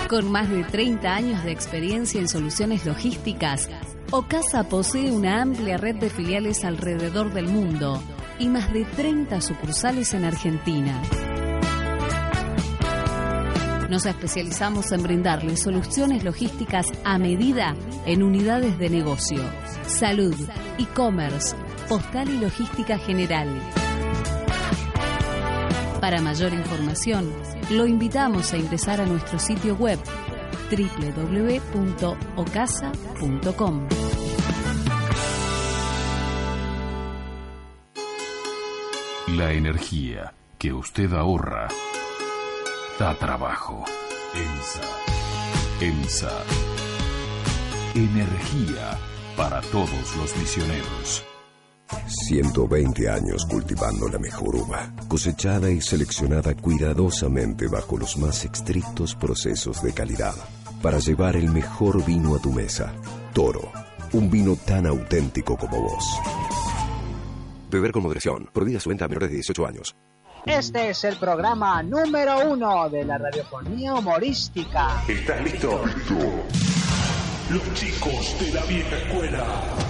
Con más de 30 años de experiencia en soluciones logísticas, Ocasa posee una amplia red de filiales alrededor del mundo y más de 30 sucursales en Argentina. Nos especializamos en brindarles soluciones logísticas a medida en unidades de negocio, salud, e-commerce, postal y logística general. Para mayor información, lo invitamos a ingresar a nuestro sitio web www.ocasa.com. La energía que usted ahorra da trabajo. EMSA. EMSA. Energía para todos los misioneros. 120 años cultivando la mejor uva, cosechada y seleccionada cuidadosamente bajo los más estrictos procesos de calidad, para llevar el mejor vino a tu mesa. Toro, un vino tan auténtico como vos. Beber con moderación, prohibida su venta a menores de 18 años. Este es el programa número uno de la radiofonía humorística. ¿Estás listo? Los chicos de la vieja escuela.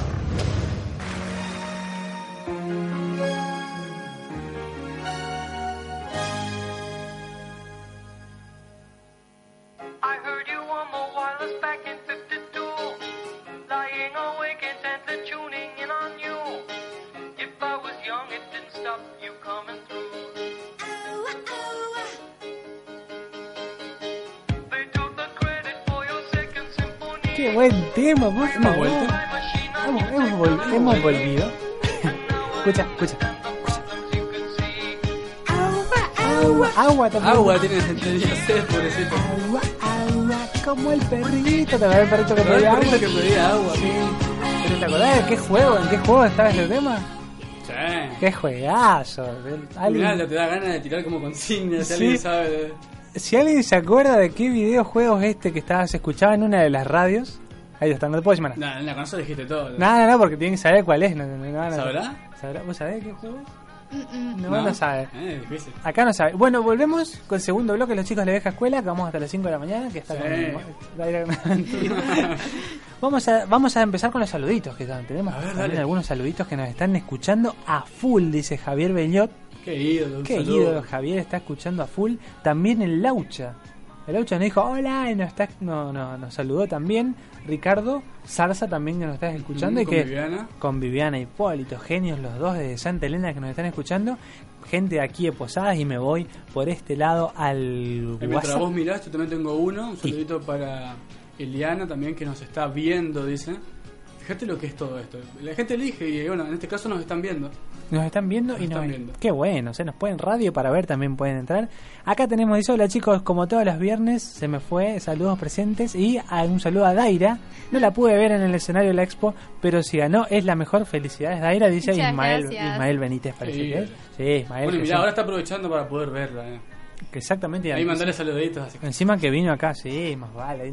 Buen tema, por Hemos vuelto. Hemos, hemos vol- hemos volvido. escucha, escucha. Agua, agua también. Agua tiene sed, pobrecito. Agua, agua, como el perrito. ¿Te acuerdas del perrito que ¿Te acuerdas pedía agua? que pedía agua? Sí. ¿Pero te acordás de qué juego? ¿En qué juego estaba ese tema? Sí. ¡Qué juegazo! El- Mirá, te da ganas de tirar como consignas, si Sí. alguien sabe de... Si alguien se acuerda de qué videojuegos este que estabas escuchaba en una de las radios, ahí está, no te puedo decir más nada. Nah, en la consola dijiste todo. No, no, no, porque tienen que saber cuál es. No, no, no, no, no. ¿Sabrá? ¿Sabrá? ¿Vos sabés qué juego es? Mm, No, no, sabe. Eh, difícil. Acá no sabe. Bueno, volvemos con el segundo bloque, los chicos de la vieja escuela, que vamos hasta las 5 de la mañana, que está Sí. con... vamos, a, vamos a empezar con los saluditos que están. Tenemos ver, también dale. algunos saluditos que nos están escuchando a full, dice Javier Bellot. Qué ídolo, un Qué ídolo, Javier está escuchando a full. También el Laucha. El Laucha nos dijo hola y nos, está, no, no, nos saludó también. Ricardo Zarza también que nos estás escuchando. Y con que, Viviana. Con Viviana Hipólito, genios los dos de Santa Elena que nos están escuchando. Gente de aquí de Posadas y me voy por este lado al Eh, Mientras WhatsApp. vos mirás, yo también tengo uno. Un saludito para Eliana también que nos está viendo, dice. Fíjate lo que es todo esto. La gente elige y bueno, en este caso nos están viendo. Nos están viendo Nos y están nos viendo. Qué bueno, se nos pueden radio para ver, también pueden entrar. Acá tenemos, dice, hola chicos, como todos los viernes, se me fue, saludos presentes y a- un saludo a Daira. No la pude ver en el escenario de la expo, pero si ganó es la mejor. Felicidades, Daira, dice Muchas Ismael, gracias. Ismael Benítez, parece Sí. que es. Sí, Ismael. Bueno, sí. ahora está aprovechando para poder verla. eh. Exactamente. y Ahí mandarle saluditos así. Encima que vino acá, sí, más vale, ahí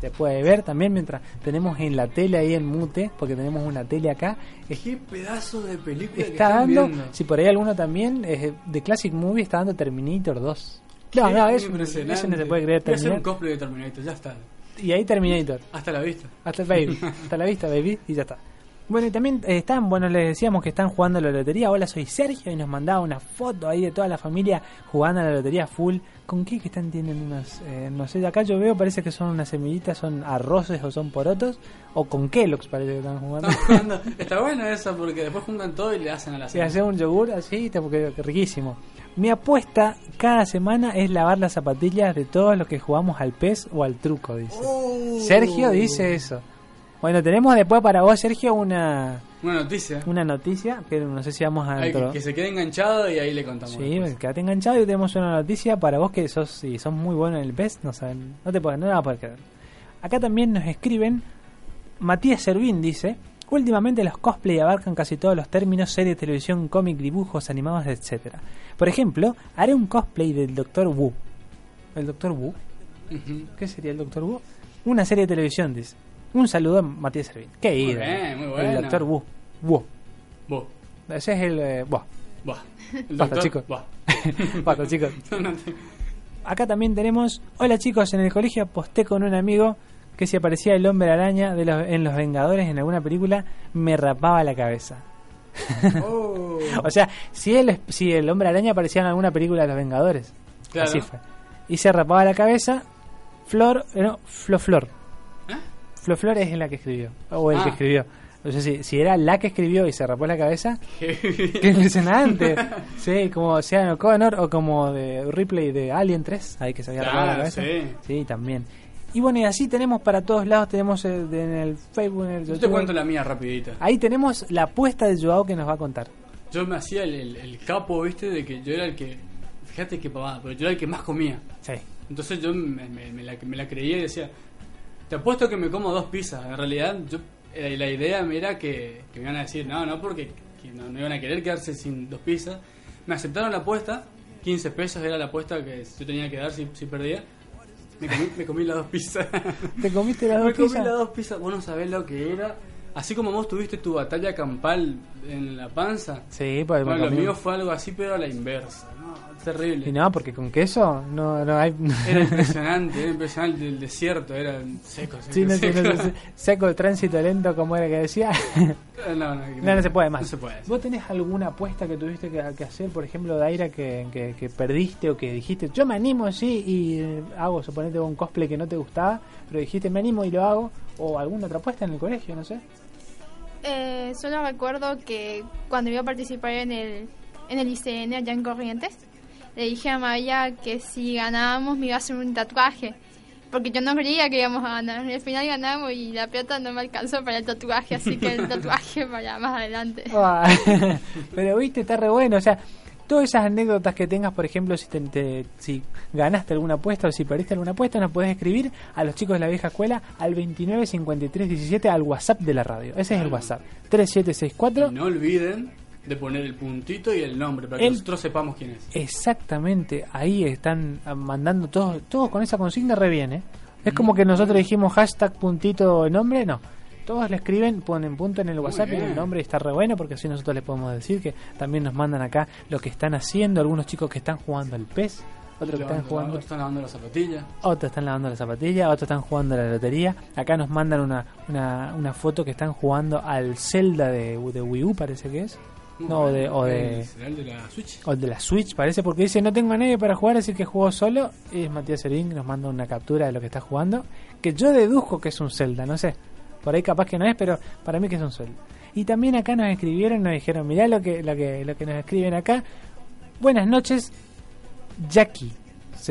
te puede ver también mientras tenemos en la tele ahí en mute, porque tenemos una tele acá. Es- Qué pedazo de película que está están dando, viendo. si por ahí alguno también, de Classic Movie está dando Terminator 2. Qué No, no, impresionante. eso no se puede creer. Voy a hacer un cosplay de Terminator, ya está. Y ahí Terminator. Hasta la vista. Hasta baby. Hasta la vista, baby. Y ya está. Bueno, y también eh, están, bueno, les decíamos que están jugando a la lotería. Hola, soy Sergio y nos mandaba una foto ahí de toda la familia jugando a la lotería full. ¿Con qué que están? Tienen unas, eh, no sé, acá yo veo, parece que son unas semillitas, son arroces o son porotos. O con Kellogg's parece que están jugando. Están jugando. Está buena esa porque después juntan todo y le hacen a la Y cena. hacer un yogur así, porque que riquísimo. Mi apuesta cada semana es lavar las zapatillas de todos los que jugamos al pez o al truco, dice. Oh. Sergio dice eso. Bueno, tenemos después para vos, Sergio, una, Una noticia. una noticia que no sé si vamos a que, se quede enganchado y ahí le contamos. Sí, quédate enganchado y tenemos una noticia para vos que sos, si sos muy bueno en el PES, no saben, no te pueden, no la vas a poder creer. Acá también nos escriben, Matías Servín dice, últimamente los cosplay abarcan casi todos los términos, series, televisión, cómic, dibujos, animados, etcétera. Por ejemplo, haré un cosplay del Doctor Wu. ¿El Doctor Wu? ¿Qué sería el Doctor Wu? Una serie de televisión, dice. Un saludo a Matías Servín. Qué Muy bien, muy El. Doctor Wu. Wu. Vos. Ese es el... eh, buah. Buah. El Basta, chicos. buah. Basta, chicos. No Acá también tenemos, hola chicos, en el colegio aposté con un amigo que si aparecía el hombre araña de los, en Los Vengadores en alguna película, me rapaba la cabeza. Oh. O sea, si el, si el hombre araña aparecía en alguna película de Los Vengadores, Claro. así fue. Y se rapaba la cabeza, Flor, eh, no, Flo Flor. Flo Flor es la que escribió, o el ¿Eh? Ah. que escribió. O sea, si, si era la que escribió y se rapó la cabeza, Qué impresionante. sí, como Sean O'Connor o como de Ripley de Alien 3, ahí que se había rapado la cabeza. sí. también. Y bueno, y así tenemos para todos lados, tenemos eh, de- en el Facebook, en el Yo te YouTube. cuento la mía rapidita. Ahí tenemos la apuesta de Joao que nos va a contar. Yo me hacía el, el- el capo, viste, de que yo era el que. Fíjate que papá, pero yo era el que más comía. Sí. Entonces yo me, me- me la, me la creía y decía: Te apuesto que me como dos pizzas. En realidad, yo eh, la idea era que, que me iban a decir: No, no, porque que no, no iban a querer quedarse sin dos pizzas. Me aceptaron la apuesta, 15 pesos era la apuesta que yo tenía que dar si, si perdía. Me comí, me comí las dos pizzas. ¿Te comiste las Me dos comí pizzas? las dos pizzas. Vos no sabés lo que era. Así como vos tuviste tu batalla campal en la panza. Sí, pues Bueno, lo mío fue algo así, pero a la inversa. ¿no? Terrible. Y no, porque con queso no, no hay... Era impresionante, era impresionante. El desierto era seco, seco, Sí, no, seco. no, seco, tránsito lento, como era que decía. No, no, se puede más. Se puede. ¿Vos tenés alguna apuesta que tuviste que, que hacer, por ejemplo, Daira, que, que, que perdiste o que dijiste, yo me animo, sí, y eh, hago, suponete un cosplay que no te gustaba, pero dijiste, me animo y lo hago? ¿O alguna otra apuesta en el colegio, no sé? Eh, solo recuerdo que cuando iba a participar en el, en el ICN allá en Corrientes, le dije a Maya que si ganábamos me iba a hacer un tatuaje. Porque yo no creía que íbamos a ganar. Y al final ganamos y la plata no me alcanzó para el tatuaje, así que el tatuaje para más adelante. Pero viste, está re bueno, o sea, todas esas anécdotas que tengas, por ejemplo, si, te, te- si ganaste alguna apuesta o si perdiste alguna apuesta, nos podés escribir a los chicos de la vieja escuela al 29 53 17 al WhatsApp de la radio. Ese es el WhatsApp. 3764 Y no olviden de poner el puntito y el nombre para que El- nosotros sepamos quién es. Exactamente, ahí están ah, mandando todos, todos con esa consigna re bien, ¿eh? Es como que nosotros dijimos hashtag puntito nombre, no. Todos le escriben, ponen punto en el WhatsApp y el nombre y está re bueno porque así nosotros les podemos decir que también nos mandan acá lo que están haciendo, algunos chicos que están jugando al PES, otros que están Lavando- jugando, otros están lavando las zapatillas. otros están lavando la zapatilla, otros están jugando a la lotería. Acá nos mandan una, una, una foto que están jugando al Zelda de, de Wii U, parece que es. No, o de, o de, ¿Será el de la Switch? o de la Switch, parece, porque dice no tengo a nadie para jugar, así que juego solo. Y es Matías Serín, nos manda una captura de lo que está jugando, que yo deduzco que es un Zelda, no sé. Por ahí capaz que no es, pero para mí que es un Zelda. Y también acá nos escribieron, nos dijeron, mirá lo que, lo que, lo que nos escriben acá. Buenas noches, Jackie.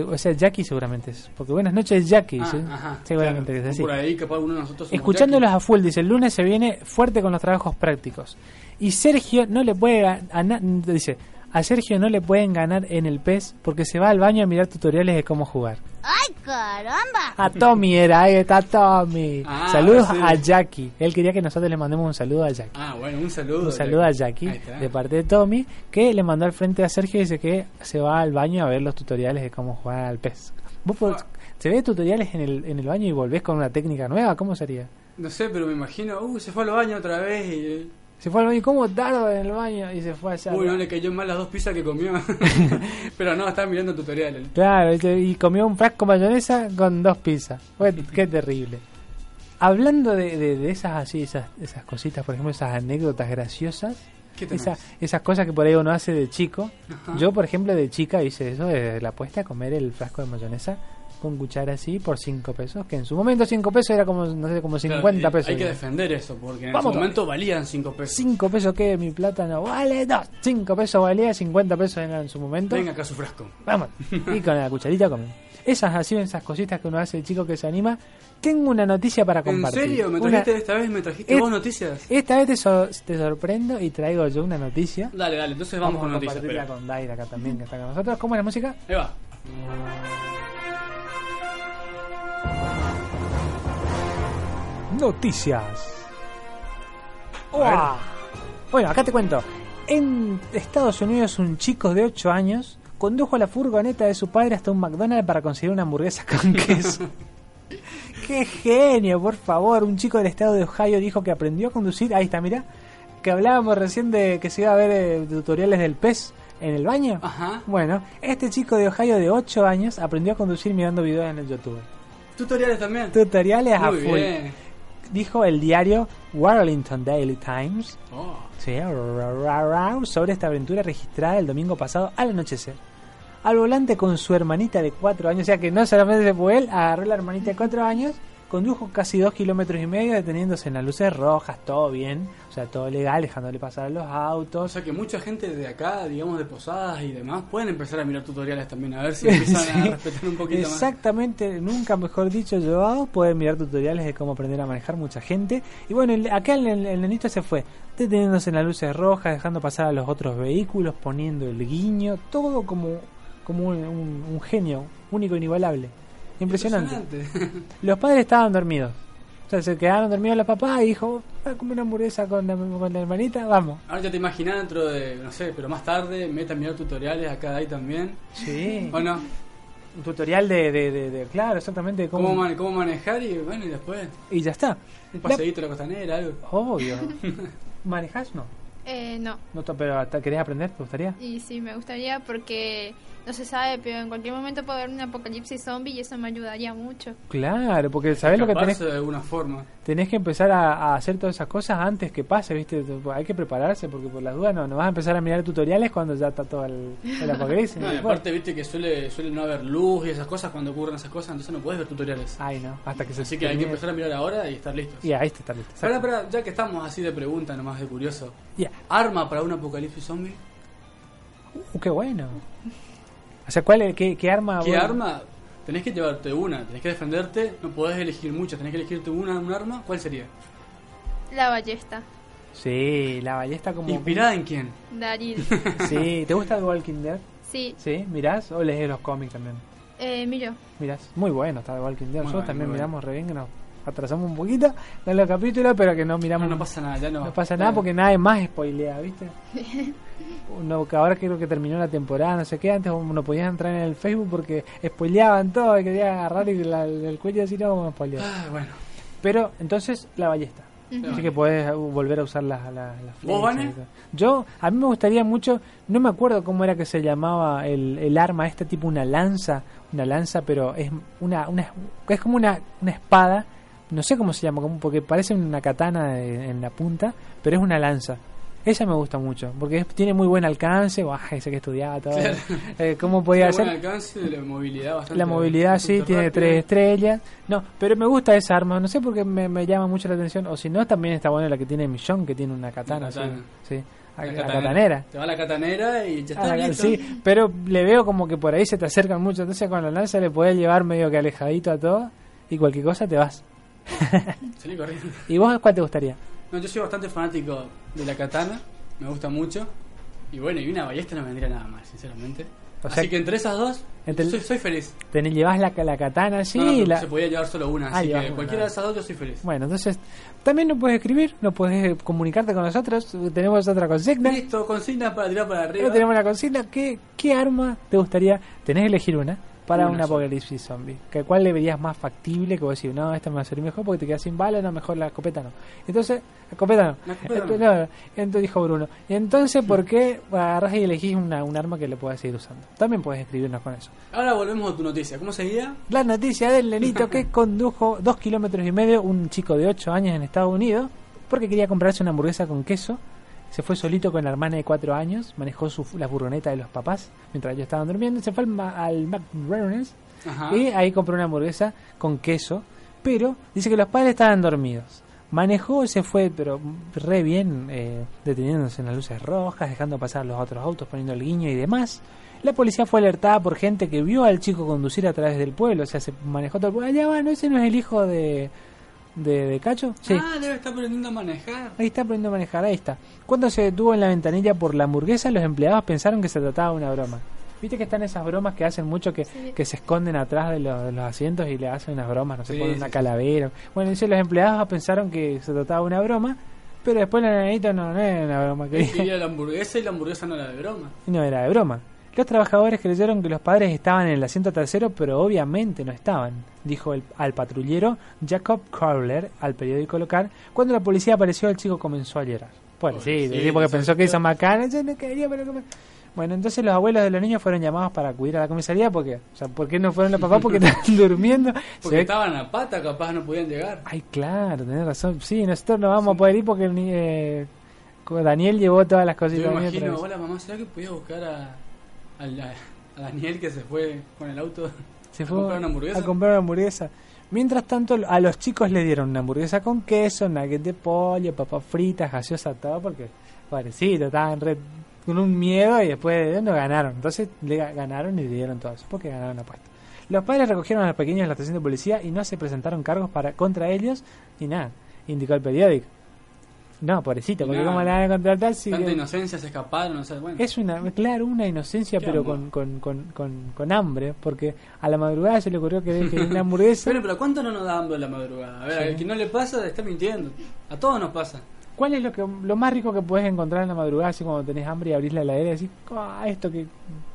O sea, Jackie seguramente es. Porque buenas noches, Jackie. Ah, ¿sí? ajá, seguramente claro. es así. Por ahí capaz uno de nosotros somos Escuchándolos a full, dice, el lunes se viene fuerte con los trabajos prácticos. Y Sergio no le puede ganar, dice, a Sergio no le pueden ganar en el PES porque se va al baño a mirar tutoriales de cómo jugar. ¡Ay, caramba! A Tommy era, ahí está Tommy. Ah, Saludos sí. a Jackie. Él quería que nosotros le mandemos un saludo a Jackie. Ah, bueno, un saludo. Un saludo a Jackie de parte de Tommy, que le mandó al frente a Sergio y dice que se va al baño a ver los tutoriales de cómo jugar al PES. ¿Vos por- ¿Se ve tutoriales en el, en el baño y volvés con una técnica nueva? ¿Cómo sería? No sé, pero me imagino, uh, se fue al baño otra vez y... Se fue al baño, ¿cómo tardo en el baño? Y se fue allá. Uy, no le cayó mal las dos pizzas que comió. pero no, estaba mirando tutoriales. Claro, y comió un frasco mayonesa con dos pizzas. Bueno, qué terrible. Hablando de, de, de esas así, esas, esas cositas, por ejemplo, esas anécdotas graciosas, esa- esas cosas que por ahí uno hace de chico. Ajá. Yo, por ejemplo, de chica hice eso, de la apuesta a comer el frasco de mayonesa con cuchara así por 5 pesos, que en su momento 5 pesos era como, no sé, como 50 Claro, y pesos. Hay que defender eso, porque en Vamos ese momento valían 5 pesos. 5 pesos que mi plátano vale, no, 5 pesos valía, 50 pesos era en su momento. Venga acá su frasco. Vamos, y con la cucharita comen. Esas así, esas cositas que uno hace, el chico que se anima. Tengo una noticia para ¿En compartir. serio? ¿Me Una- trajiste esta vez? ¿Me trajiste Es- vos noticias? Esta vez te, so- te sorprendo y traigo yo una noticia. Dale, dale, entonces vamos, con a noticias. compartirla espera. con Daira acá también, que está con nosotros. ¿Cómo es la música? Ahí va. Noticias. ¡Uah! Bueno, acá te cuento. En Estados Unidos, un chico de 8 años condujo la furgoneta de su padre hasta un McDonald's para conseguir una hamburguesa con queso. ¡Qué genio, por favor! Un chico del estado de Ohio dijo que aprendió a conducir. Ahí está, mira. Que hablábamos recién de que se iba a ver eh, tutoriales del pez en el baño. Ajá. Bueno, este chico de Ohio de 8 años aprendió a conducir mirando videos en el YouTube. Tutoriales también. Tutoriales a Muy full. bien. Dijo el diario Warlington Daily Times Oh. sí, sobre esta aventura registrada el domingo pasado al anochecer. Al volante con su hermanita de 4 años, o sea que no solamente fue él, agarró la hermanita de 4 años, condujo casi 2 kilómetros y medio deteniéndose en las luces rojas, todo bien, o sea, todo legal, dejándole pasar a los O autos. sea que mucha gente de acá, digamos de posadas y demás, pueden empezar a mirar tutoriales también, a ver si empiezan Sí. a respetar un poquito más. Exactamente, nunca mejor dicho llevado. Pueden mirar tutoriales de cómo aprender a manejar mucha gente. Y bueno, el- acá el, el, el nenito se fue deteniéndose en las luces rojas, dejando pasar a los otros vehículos, poniendo el guiño, todo como, como un, un- un genio, único, inigualable. Impresionante. Impresionante. Los padres estaban dormidos. O sea, se quedaron dormidos los papás y dijo, "Ah, come una hamburguesa con la, con la hermanita, vamos. Ahora ya te imaginas dentro de, no sé, pero más tarde, meta a mirar tutoriales acá ahí también. Sí. ¿O no? Un tutorial de, de, de- de- claro, exactamente, de cómo... ¿Cómo, man- cómo manejar y bueno, y después Y ya está. un paseíto a la costanera, algo. Obvio. ¿Manejas? No. Eh, no. No, pero ¿te- ¿querés aprender? ¿Te gustaría? Y sí, me gustaría porque no se sabe, pero en cualquier momento puede haber un apocalipsis zombie y eso me ayudaría mucho. Claro, porque sabés lo que tenés, de alguna forma. tenés que empezar a, a hacer todas esas cosas antes que pase, ¿viste? Hay que prepararse porque por las dudas no, no vas a empezar a mirar tutoriales cuando ya está todo el, el apocalipsis. No, y aparte, viste que suele, suele no haber luz y esas cosas cuando ocurren esas cosas, entonces no puedes ver tutoriales. Ay, no, hasta que se Así que hay que empezar a mirar ahora y estar listos. Y ahí está listo. Espera, espera, ya que estamos así de pregunta, nomás de curioso. Ya. ¿Arma para un apocalipsis zombie? Uh, qué bueno. O sea, ¿cuál es, qué, qué arma? ¿Qué vos- arma? Tenés que llevarte una, tenés que defenderte, no podés elegir muchas, tenés que elegirte una, un arma. ¿Cuál sería? La ballesta. Sí, la ballesta como... ¿Inspirada en quién? Daryl. Sí, ¿te gusta The Walking Dead? Sí. Sí, ¿mirás o lees los cómics también? Eh, miro. Mirás, muy bueno está The Walking Dead. Nosotros bueno, también muy bueno. miramos re bien que nos atrasamos un poquito con los capítulos, pero que no miramos. No, no pasa nada, ya no. No pasa nada porque nadie más spoilea, ¿viste? Uno, que ahora creo que terminó la temporada, no sé qué, antes uno podía entrar en el Facebook porque spoileaban todo y quería agarrar y la- el cuello así no como spoilear. Ah, bueno. Pero entonces la ballesta. Así que podés uh, volver a usar las la, las ¿Vos, flechas. Yo, a mí me gustaría mucho, no me acuerdo cómo era que se llamaba el, el arma, este tipo una lanza, una lanza, pero es una, una es como una, una espada, no sé cómo se llama, como, porque parece una katana de- en la punta, pero es una lanza. Esa me gusta mucho, porque es- tiene muy buen alcance, buah, ese que estudiaba todo. Claro. Eh, ¿Cómo podía Tiene ser? buen alcance, la movilidad bastante. La movilidad sí, tiene tres estrellas. No, pero me gusta esa arma, no sé por qué me, me llama mucho la atención. O si no, también está buena la que tiene Millón, que tiene una katana. Una katana. Sí, sí. A- La a katanera. Te va la catanera y ya Ah, está listo. sí, pero le veo como que por ahí se te acercan mucho. Entonces con la lanza le podés llevar medio que alejadito a todo y cualquier cosa te vas. Salí corriendo. ¿Y vos cuál te gustaría? No, yo soy bastante fanático de la katana, me gusta mucho. Y bueno, y una ballesta no me vendría nada mal, sinceramente. O sea, Así que entre esas dos, entre soy, soy feliz. Te llevas la, la katana así No, no, pero la... se podía llevar solo una, Ah, así que una. cualquiera de esas dos yo soy feliz. Bueno, entonces también nos puedes escribir, nos puedes comunicarte con nosotros. Tenemos otra consigna. Listo, consigna para tirar para arriba. Ahora tenemos una consigna. ¿Qué, ¿Qué arma te gustaría? Tenés que elegir una para Una un apocalipsis zombie. ¿Que ¿Cuál le verías más factible? Que vos decís, no, esta me va a servir mejor porque te quedas sin bala, no, mejor la escopeta no. Entonces, la escopeta no. La escopeta Entonces, no. no, entonces dijo Bruno. Y entonces, ¿por qué agarras y elegís una, un arma que le puedas seguir usando? También puedes escribirnos con eso. Ahora volvemos a tu noticia. ¿Cómo seguía? La noticia del nenito que condujo dos kilómetros y medio, un chico de 8 años en Estados Unidos, porque quería comprarse una hamburguesa con queso. Se fue solito con la hermana de 4 años, manejó su, la furgoneta de los papás mientras ellos estaban durmiendo. Se fue al, al McDonald's. Y ahí compró una hamburguesa con queso, pero dice que los padres estaban dormidos. Manejó, se fue, pero re bien, eh, deteniéndose en las luces rojas, dejando pasar los otros autos, poniendo el guiño y demás. La policía fue alertada por gente que vio al chico conducir a través del pueblo, o sea, se manejó todo el pueblo. Allá va, ¿no? Ese no es el hijo de, de, de Cacho. Sí. Ah, debe estar aprendiendo a manejar. Ahí está aprendiendo a manejar, ahí está. Cuando se detuvo en la ventanilla por la hamburguesa, los empleados pensaron que se trataba de una broma. Viste que están esas bromas que hacen mucho que, que se esconden atrás de los, de los asientos y le hacen unas bromas, no se Sí, ponen sí, una sí. calavera. Bueno, dice, los empleados pensaron que se trataba de una broma, pero después la nenita no, no era una broma. Quería- quería la hamburguesa y la hamburguesa no era de broma. y no era de broma. Los trabajadores creyeron que los padres estaban en el asiento trasero, pero obviamente no estaban, dijo el, al patrullero Jacob Crowler al periódico local. Cuando la policía apareció, el chico comenzó a llorar. Bueno, sí, Pobrecito, el tipo que se pensó que hizo macana, yo no quería, pero como- Bueno, entonces los abuelos de los niños fueron llamados para acudir a la comisaría porque, o sea, ¿por qué no fueron los papás? Porque estaban durmiendo. Porque estaban a pata, capaz no podían llegar. Ay, claro, tenés razón. Sí, nosotros no vamos a poder ir porque eh, Daniel llevó todas las Yo cositas. me Daniel imagino, hola mamá, ¿será que podía buscar a, a, la- a Daniel que se fue con el auto Se a fue comprar una hamburguesa? a comprar una hamburguesa. Mientras tanto, a los chicos le dieron una hamburguesa con queso, nugget de pollo, papas fritas, gaseosa, todo, porque, pobrecito, estaban re- con un miedo y después no ganaron. Entonces le ga- ganaron y le dieron todo eso, porque ganaron la apuesta. Los padres recogieron a los pequeños en la estación de policía y no se presentaron cargos para contra ellos ni nada, indicó el periódico. No, pobrecito, porque Nada. cómo la van a contratar si... Tanta inocencia se escaparon, o sea, bueno. es una, claro, una inocencia, pero con, con, con, con, con hambre, porque a la madrugada se le ocurrió que deje una hamburguesa. Bueno, pero ¿cuánto no nos da hambre en la madrugada? A ver, Sí. al que no le pasa está mintiendo. A todos nos pasa. ¿Cuál es lo que lo más rico que puedes encontrar en la madrugada, así cuando tenés hambre y abrís la heladera y decís, ah, esto qué,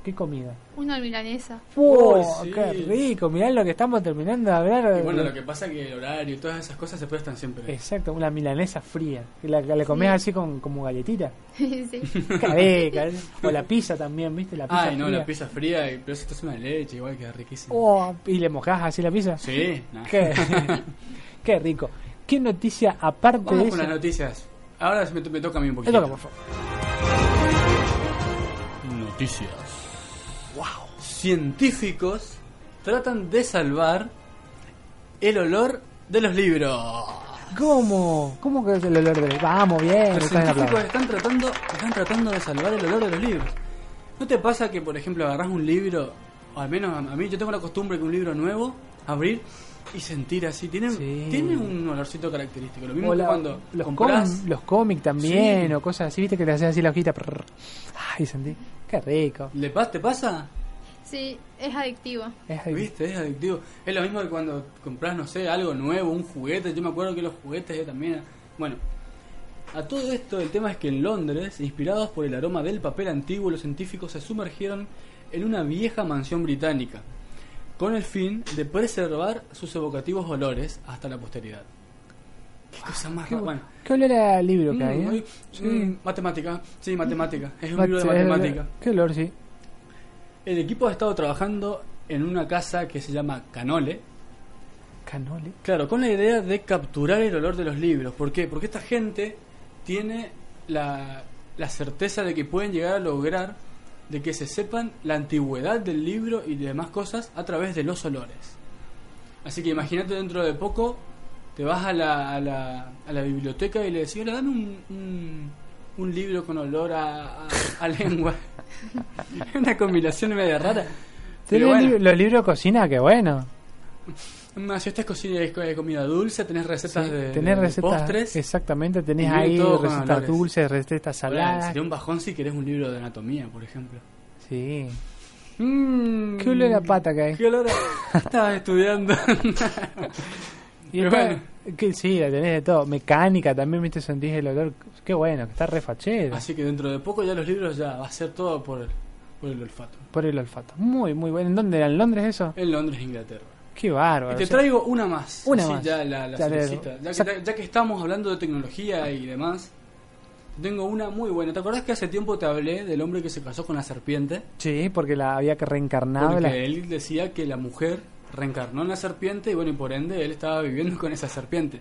qué comida? Una milanesa. ¡Oh, sí. qué rico! Mirá lo que estamos terminando de hablar. Y bueno, lo que pasa es que el horario y todas esas cosas se prestan siempre. Exacto, una milanesa fría, que la, que la comés Sí. así con, como galletita. sí. Rica, ¿eh? O la pizza también, ¿viste? La pizza Ay, no, fría. la pizza fría, y- pero eso es una leche, igual queda riquísimo. Oh, ¿Y le mojás así la pizza? Sí, nah. Qué, qué rico. ¿Qué noticia aparte Vamos de con eso? las noticias. Ahora me, me toca a mí un Me poquito. toca, por favor. Noticias. Wow. Científicos tratan de salvar el olor de los libros. ¿Cómo? ¿Cómo que es el olor de.? Vamos, bien. Los científicos están tratando, están tratando de salvar el olor de los libros. ¿No te pasa que, por ejemplo, agarras un libro, o al menos a mí, yo tengo la costumbre que un libro nuevo, abrir y sentir así? Tiene, tiene un olorcito característico. Lo mismo que cuando los compras. cómics los cómics también, Sí. o cosas así, viste que le haces así la hojita. prrr. Ay, sentí. Qué rico. ¿Le pas- ¿Te pasa? Sí, es adictivo. Es ahí. ¿Viste? Es adictivo. Es lo mismo que cuando compras, no sé, algo nuevo, un juguete. Yo me acuerdo que los juguetes yo también. Bueno, a todo esto, el tema es que en Londres, inspirados por el aroma del papel antiguo, los científicos se sumergieron en una vieja mansión británica, con el fin de preservar sus evocativos olores hasta la posteridad. Qué cosa más Qué, rara. Bueno, qué olor a libro que hay, mm, ¿eh? muy- mm, matemática, sí, matemática. Es un libro de matemática. Qué olor, sí. El equipo ha estado trabajando en una casa que se llama Canole. Canole. Claro, con la idea de capturar el olor de los libros. ¿Por qué? Porque esta gente tiene la, la certeza de que pueden llegar a lograr de que se sepan la antigüedad del libro y demás cosas a través de los olores. Así que imagínate dentro de poco, te vas a la, a la, a la biblioteca y le decís, hola, dame un, un, un libro con olor a, a- a lengua. Una combinación media rara. Pero bueno. los libros de cocina, qué bueno. Más, si esta es cocina es co- comida dulce, tenés recetas Sí, de, tenés de recetas. postres. Exactamente, tenés ahí recetas dulces, recetas saladas. Sería un bajón si querés un libro de anatomía, por ejemplo. Sí. Mm, Qué olor a pata que hay. ¿Qué olor a- Estaba estudiando. Y bueno. que sí, la tenés de todo. Mecánica también, viste, sentís el olor. Qué bueno, que está refachero. Así que dentro de poco ya los libros ya va a ser todo por el, por el olfato. Por el olfato. Muy, muy bueno. ¿En dónde era? ¿En Londres eso? En Londres, Inglaterra. Qué bárbaro. Y te o sea, traigo una más. Una así más. Ya la, la. Ya, que, ya que estamos hablando de tecnología y demás, tengo una muy buena. ¿Te acordás que hace tiempo te hablé del hombre que se casó con la serpiente? Sí, porque la había que. Porque la- él decía que la mujer reencarnó en la serpiente y bueno, y por ende él estaba viviendo con esa serpiente.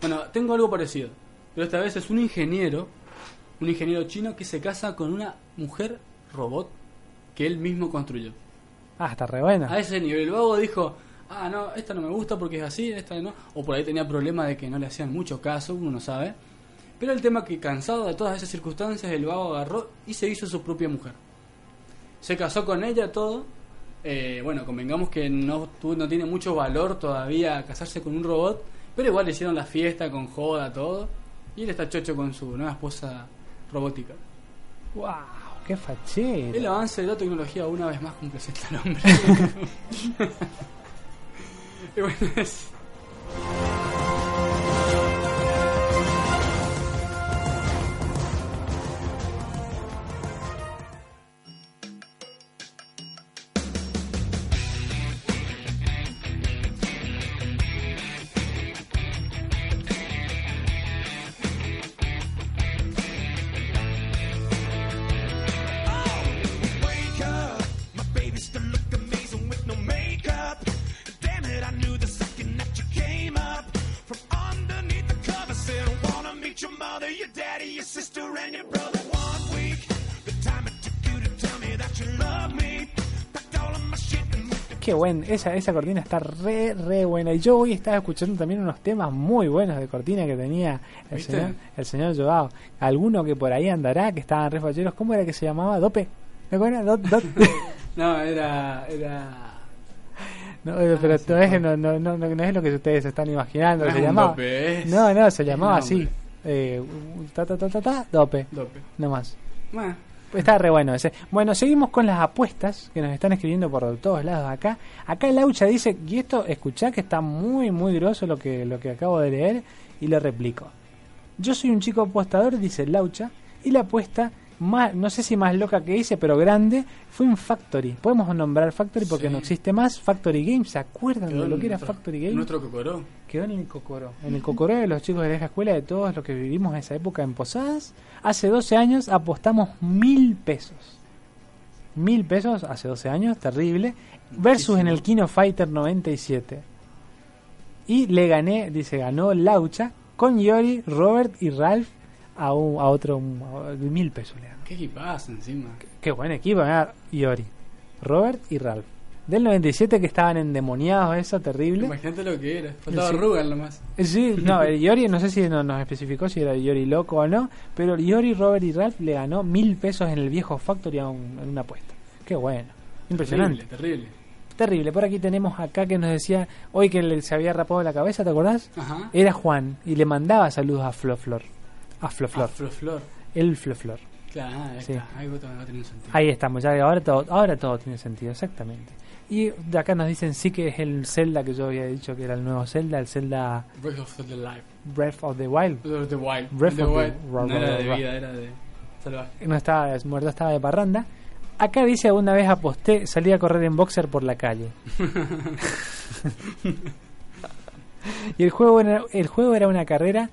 Bueno, tengo algo parecido, pero esta vez es un ingeniero, un ingeniero chino que se casa con una mujer robot que él mismo construyó. Ah, está re buena. A ese nivel. El vago dijo, ah, no, esta no me gusta porque es así, esta no. O por ahí tenía problema de que no le hacían mucho caso, uno no sabe. Pero el tema que cansado de todas esas circunstancias, el vago agarró y se hizo su propia mujer. Se casó con ella, todo. Eh, bueno, convengamos que no, no tiene mucho valor todavía casarse con un robot, pero igual le hicieron la fiesta con joda, todo. Y él está chocho con su nueva esposa robótica. ¡Wow! ¡Qué fachero! El avance de la tecnología una vez más complacenta al hombre. Y bueno, es- Wake Qué buen, esa, esa cortina está re, re buena. Y yo hoy estaba escuchando también unos temas muy buenos de cortina que tenía el ¿Viste? señor, el señor Joao. Alguno que por ahí andará, que estaban re facheros. ¿Cómo era que se llamaba? ¿Dope? ¿Me acuerdas? Dot, dot. No, era. era... No, pero no es, no, no, no, no es lo que ustedes están imaginando. No se llamaba. es- no, no, se llamaba así. Eh, ta, ta, ta, ta, ta, dope. Dope. No más. Bueno, Está re bueno ese. Bueno, seguimos con las apuestas que nos están escribiendo por todos lados acá. Acá Laucha dice, y esto, escuchá que está muy, muy groso lo que, lo que acabo de leer y lo replico. Yo soy un chico apostador, dice Laucha, y la apuesta, más, no sé si más loca que hice, pero grande, fue un Factory. Podemos nombrar Factory porque Sí. no existe más. Factory Games, ¿se acuerdan de lo que era Factory Games? Nuestro cocoró. Quedó en el Cocoró. En el Cocoró de los chicos de la escuela, de todos los que vivimos esa época en Posadas. Hace 12 años apostamos mil pesos. Mil pesos hace 12 años, terrible. Versus en el Kino Fighter 97. Y le gané, dice, ganó Laucha con Yori, Robert y Ralph a, un- a otro a mil pesos. Le ganó. Qué equipazo encima. Qué buen equipo, mirá, Yori, Robert y Ralph. Del 97 que estaban endemoniados, eso terrible. Imagínate lo que era. Faltaba Sí. Rugal nomás. Sí, no, el Yori, no sé si no- nos especificó si era Yori loco o no, pero Yori, Robert y Ralph le ganó mil pesos en el viejo Factory a un- en una apuesta. Qué bueno, impresionante. Terrible, terrible. Terrible. Por aquí tenemos acá que nos decía hoy que le- se había rapado la cabeza, ¿te acordás? Ajá. Era Juan y le mandaba saludos a Floflor. A Floflor. Ah, Flor. El Floflor. Claro, ahí Sí. está. A sentido. Ahí estamos, ya ahora todo, ahora todo tiene sentido, exactamente. Y de acá nos dicen sí que es el Zelda que yo había dicho que era el nuevo Zelda, el Zelda Breath of the Life. Breath of the Wild. Breath of the Wild. Breath The of the- Wild. ra- No era ra- de vida, era de salvaje. No estaba muerto, estaba de parranda. Acá dice alguna vez aposté, salí a correr en boxer por la calle. y el juego era, el juego era una carrera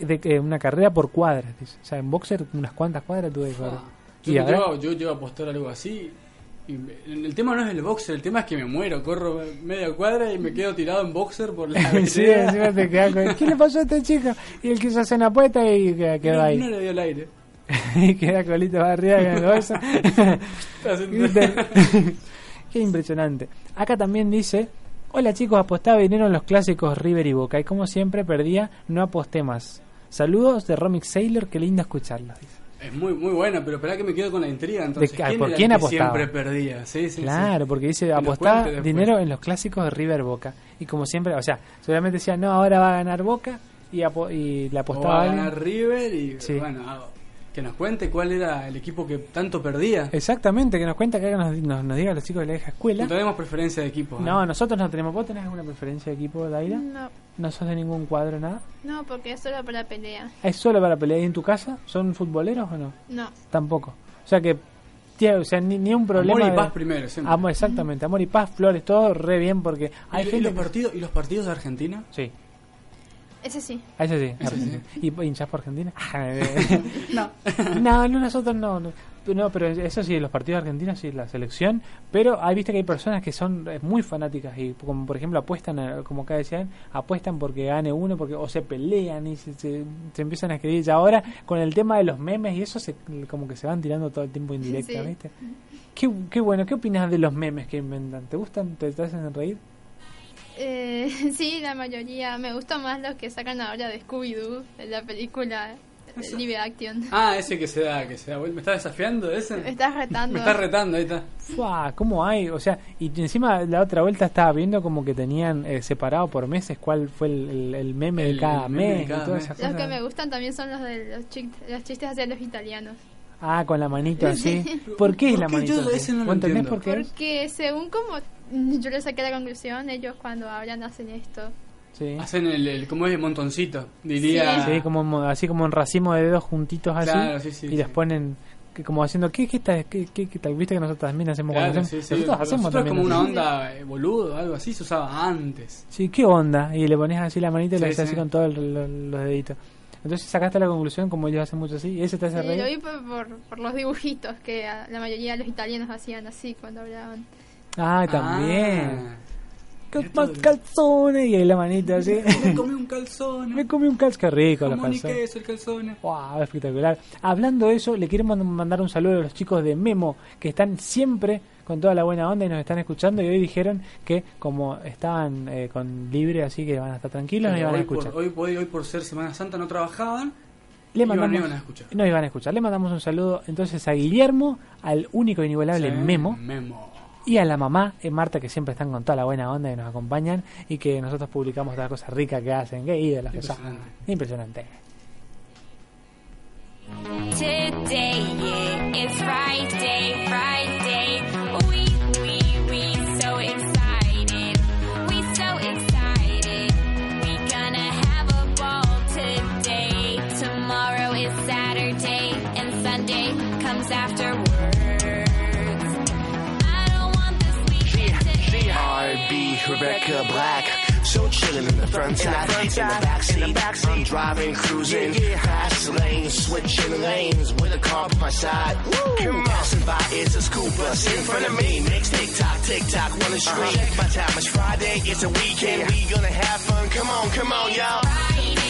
de eh, una carrera por cuadras, dice. o sea, en boxer unas cuantas cuadras tuve que correr. Yo, Y ahora- yo a apostar algo así. El tema no es el boxer, el tema es que me muero. Corro media cuadra y me quedo tirado en boxer por la sí, encima te quedas con, ¿qué le pasó a este chico? Y él quiso hacer una apuesta y quedó no, ahí. no le dio el aire. y queda colita para arriba en el bolso. Qué impresionante. Acá también dice, hola chicos, apostaba dinero en los clásicos River y Boca y como siempre perdía, no aposté más. Saludos de Romix Sailor, qué lindo escucharlos. dice. Es muy muy buena, pero espera que me quedo con la intriga. Entonces, De que- ¿quién ¿por quién apostaba? siempre perdía? Sí, sí, claro, sí. porque dice, apostaba dinero en los clásicos de River Boca. Y como siempre, o sea, seguramente decía, no, ahora va a ganar Boca y, apo- y le O apostaba va a ganar River y Sí. bueno, que nos cuente cuál era el equipo que tanto perdía. Exactamente, que nos cuenta que nos, nos, nos diga los chicos de la vieja escuela. No tenemos preferencia de equipo. ¿eh? No, nosotros no tenemos. ¿Vos tenés alguna preferencia de equipo, Daira? No, ¿No sos de ningún cuadro, nada? no, porque es solo para pelea. ¿Es solo para pelear ¿Y en tu casa? ¿Son futboleros o no? No. Tampoco. O sea que, tía, o sea, ni, ni un problema. Amor y de- paz primero, siempre. Amor, exactamente, amor y paz, flores, todo re bien porque hay ¿Y, y gente. los que- partidos, ¿Y los partidos de Argentina? Sí, Ese sí. a eso sí, Argentina. ¿Y hinchás por Argentina? no. no, no, nosotros no. no. No, pero eso sí, los partidos argentinos sí, la selección. Pero hay viste que hay personas que son eh, muy fanáticas y, como por ejemplo, apuestan, a- como acá decían, apuestan porque gane uno, porque o se pelean y se, se- se empiezan a escribir. Y ahora, con el tema de los memes y eso, se, como que se van tirando todo el tiempo indirecta, Sí. ¿viste? Qué, qué bueno, ¿qué opinas de los memes que inventan? ¿Te gustan? ¿Te, te hacen reír? Eh, sí, la mayoría. Me gustan más los que sacan ahora de Scooby-Doo, de la película eh, Live Action. Ah, ese que se da, que se da vuelta. ¿Me está desafiando ese? Me estás retando. Me está retando, ahí está. Fua, ¿Cómo hay? O sea, y encima la otra vuelta estaba viendo como que tenían eh, separado por meses cuál fue el, el- el meme de El cada meme de mes cada y todas mes. esas Los cosas. que me gustan también son los de los, chi- los chistes hacia los italianos. Ah, con la manito así. Sí. ¿Por qué es la manito Yo así? ese no lo ¿Vos entendés entiendo. por qué? Porque según como yo le saqué la conclusión, ellos cuando hablan hacen esto. Sí. Hacen el, el como es el montoncito, diría. Sí, como, mo- así como en racimo de dedos juntitos así. Claro, sí, sí, y sí. les ponen que como haciendo, ¿qué, qué, está, qué, qué, qué tal? Viste que nosotros también hacemos Claro, cuando sí, hacemos. sí. Nosotros hacemos Nosotros también. como una onda eh, boludo, algo así se usaba antes. Sí, ¿qué onda? Y le pones así la manita y le Sí, haces así sí. con todos los deditos. Entonces sacaste la conclusión como ellos hacen mucho así. ¿Y ese te hace Sí, lo reír? vi por, por, por los dibujitos que a- la mayoría de los italianos hacían así cuando hablaban. Ah, también. Ah. Más calzones y ahí la manita así. Me comí un calzón. Me comí un calzón. Qué rico y calzones. queso, el calzón. Wow, espectacular. Hablando de eso, le quiero mand- mandar un saludo a los chicos de Memo, que están siempre con toda la buena onda y nos están escuchando. Y hoy dijeron que, como estaban eh, con libre, así que van a estar tranquilos, nos iban a hoy, escuchar. por, hoy, hoy, hoy por ser Semana Santa no trabajaban. Le mandamos, iban a escuchar. nos iban a escuchar. Le mandamos un saludo entonces a Guillermo, al único e inigualable Sí, Memo, Memo. Y a la mamá, eh, Marta, que siempre están con toda la buena onda y nos acompañan y que nosotros publicamos todas las cosas ricas que hacen. Qué ídolos que son. Impresionante. Impresionante. Today, yeah, it's Friday, Friday. We, we, we so excited. We so excited. We gonna have a ball today. Tomorrow is Saturday and Sunday comes afterwards. I R&B, Rebecca Black. So chillin' in the front side, in the backseat. I'm driving, cruising, fast lanes, switching lanes with a car by my side. On, passing by is a school bus in front of me. Next tick tock, tick tock, running uh-huh. straight. My time is Friday, it's a weekend. We gonna have fun. Come on, come on, y'all. Friday,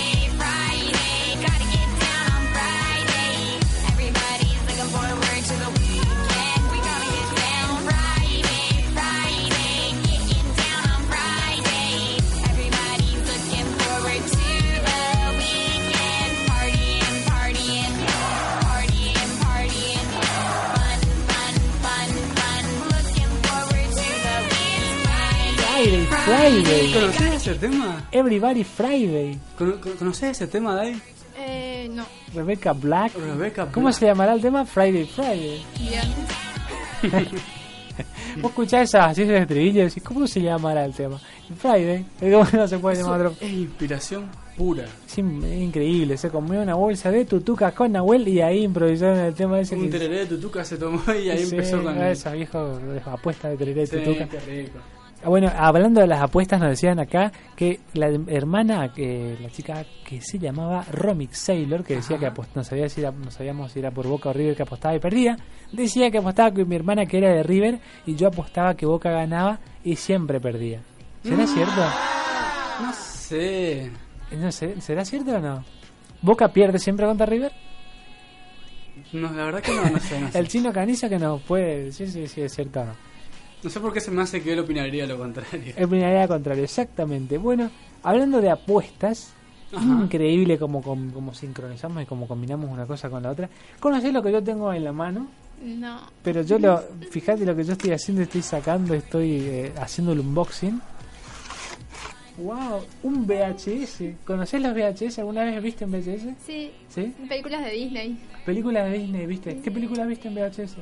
Friday. ¿Conocés ese tema? Everybody Friday. ¿Cono- cono- ¿Conocés ese tema, Dai? Eh, no. Rebecca Black. Rebecca ¿Cómo Black. se llamará el tema? Friday Friday. Bien. Vos escuchás esas así de estribillo y decís, ¿cómo se llamará el tema? Friday. ¿Cómo no se puede llamar Eso otro? es inspiración pura. Sí, es increíble. Se comió una bolsa de tutucas con Nahuel y ahí improvisaron el tema ese. Un tereré de tutuca se tomó y ahí Sí, empezó con... esa vieja apuesta de tereré de Sí, tutuca. qué rico. Ah, Bueno, hablando de las apuestas, nos decían acá que la hermana, que la chica que se llamaba Romix Sailor, que decía que apost- no, sabía si era, no sabíamos si era por Boca o River que apostaba y perdía, decía que apostaba con mi hermana que era de River y yo apostaba que Boca ganaba y siempre perdía. ¿Será Mm. cierto? No sé. No sé, ¿será cierto o no? ¿Boca pierde siempre contra River? No, la verdad que no, no sé. No sé. El chino Caniza que nos puede decir si, si es cierto o no. No sé por qué se me hace que él opinaría lo contrario. Opinaría al contrario, exactamente. Bueno, hablando de apuestas, Ajá. increíble como, como, como sincronizamos y como combinamos una cosa con la otra. ¿Conocés lo que yo tengo en la mano? No. Pero yo lo, fíjate lo que yo estoy haciendo, estoy sacando, estoy eh, haciendo el unboxing. Wow, un VHS. ¿Conocés los VHS? ¿Alguna vez viste en VHS? Sí. ¿Sí? Películas de Disney. Películas de Disney, ¿viste? ¿Qué película viste en VHS?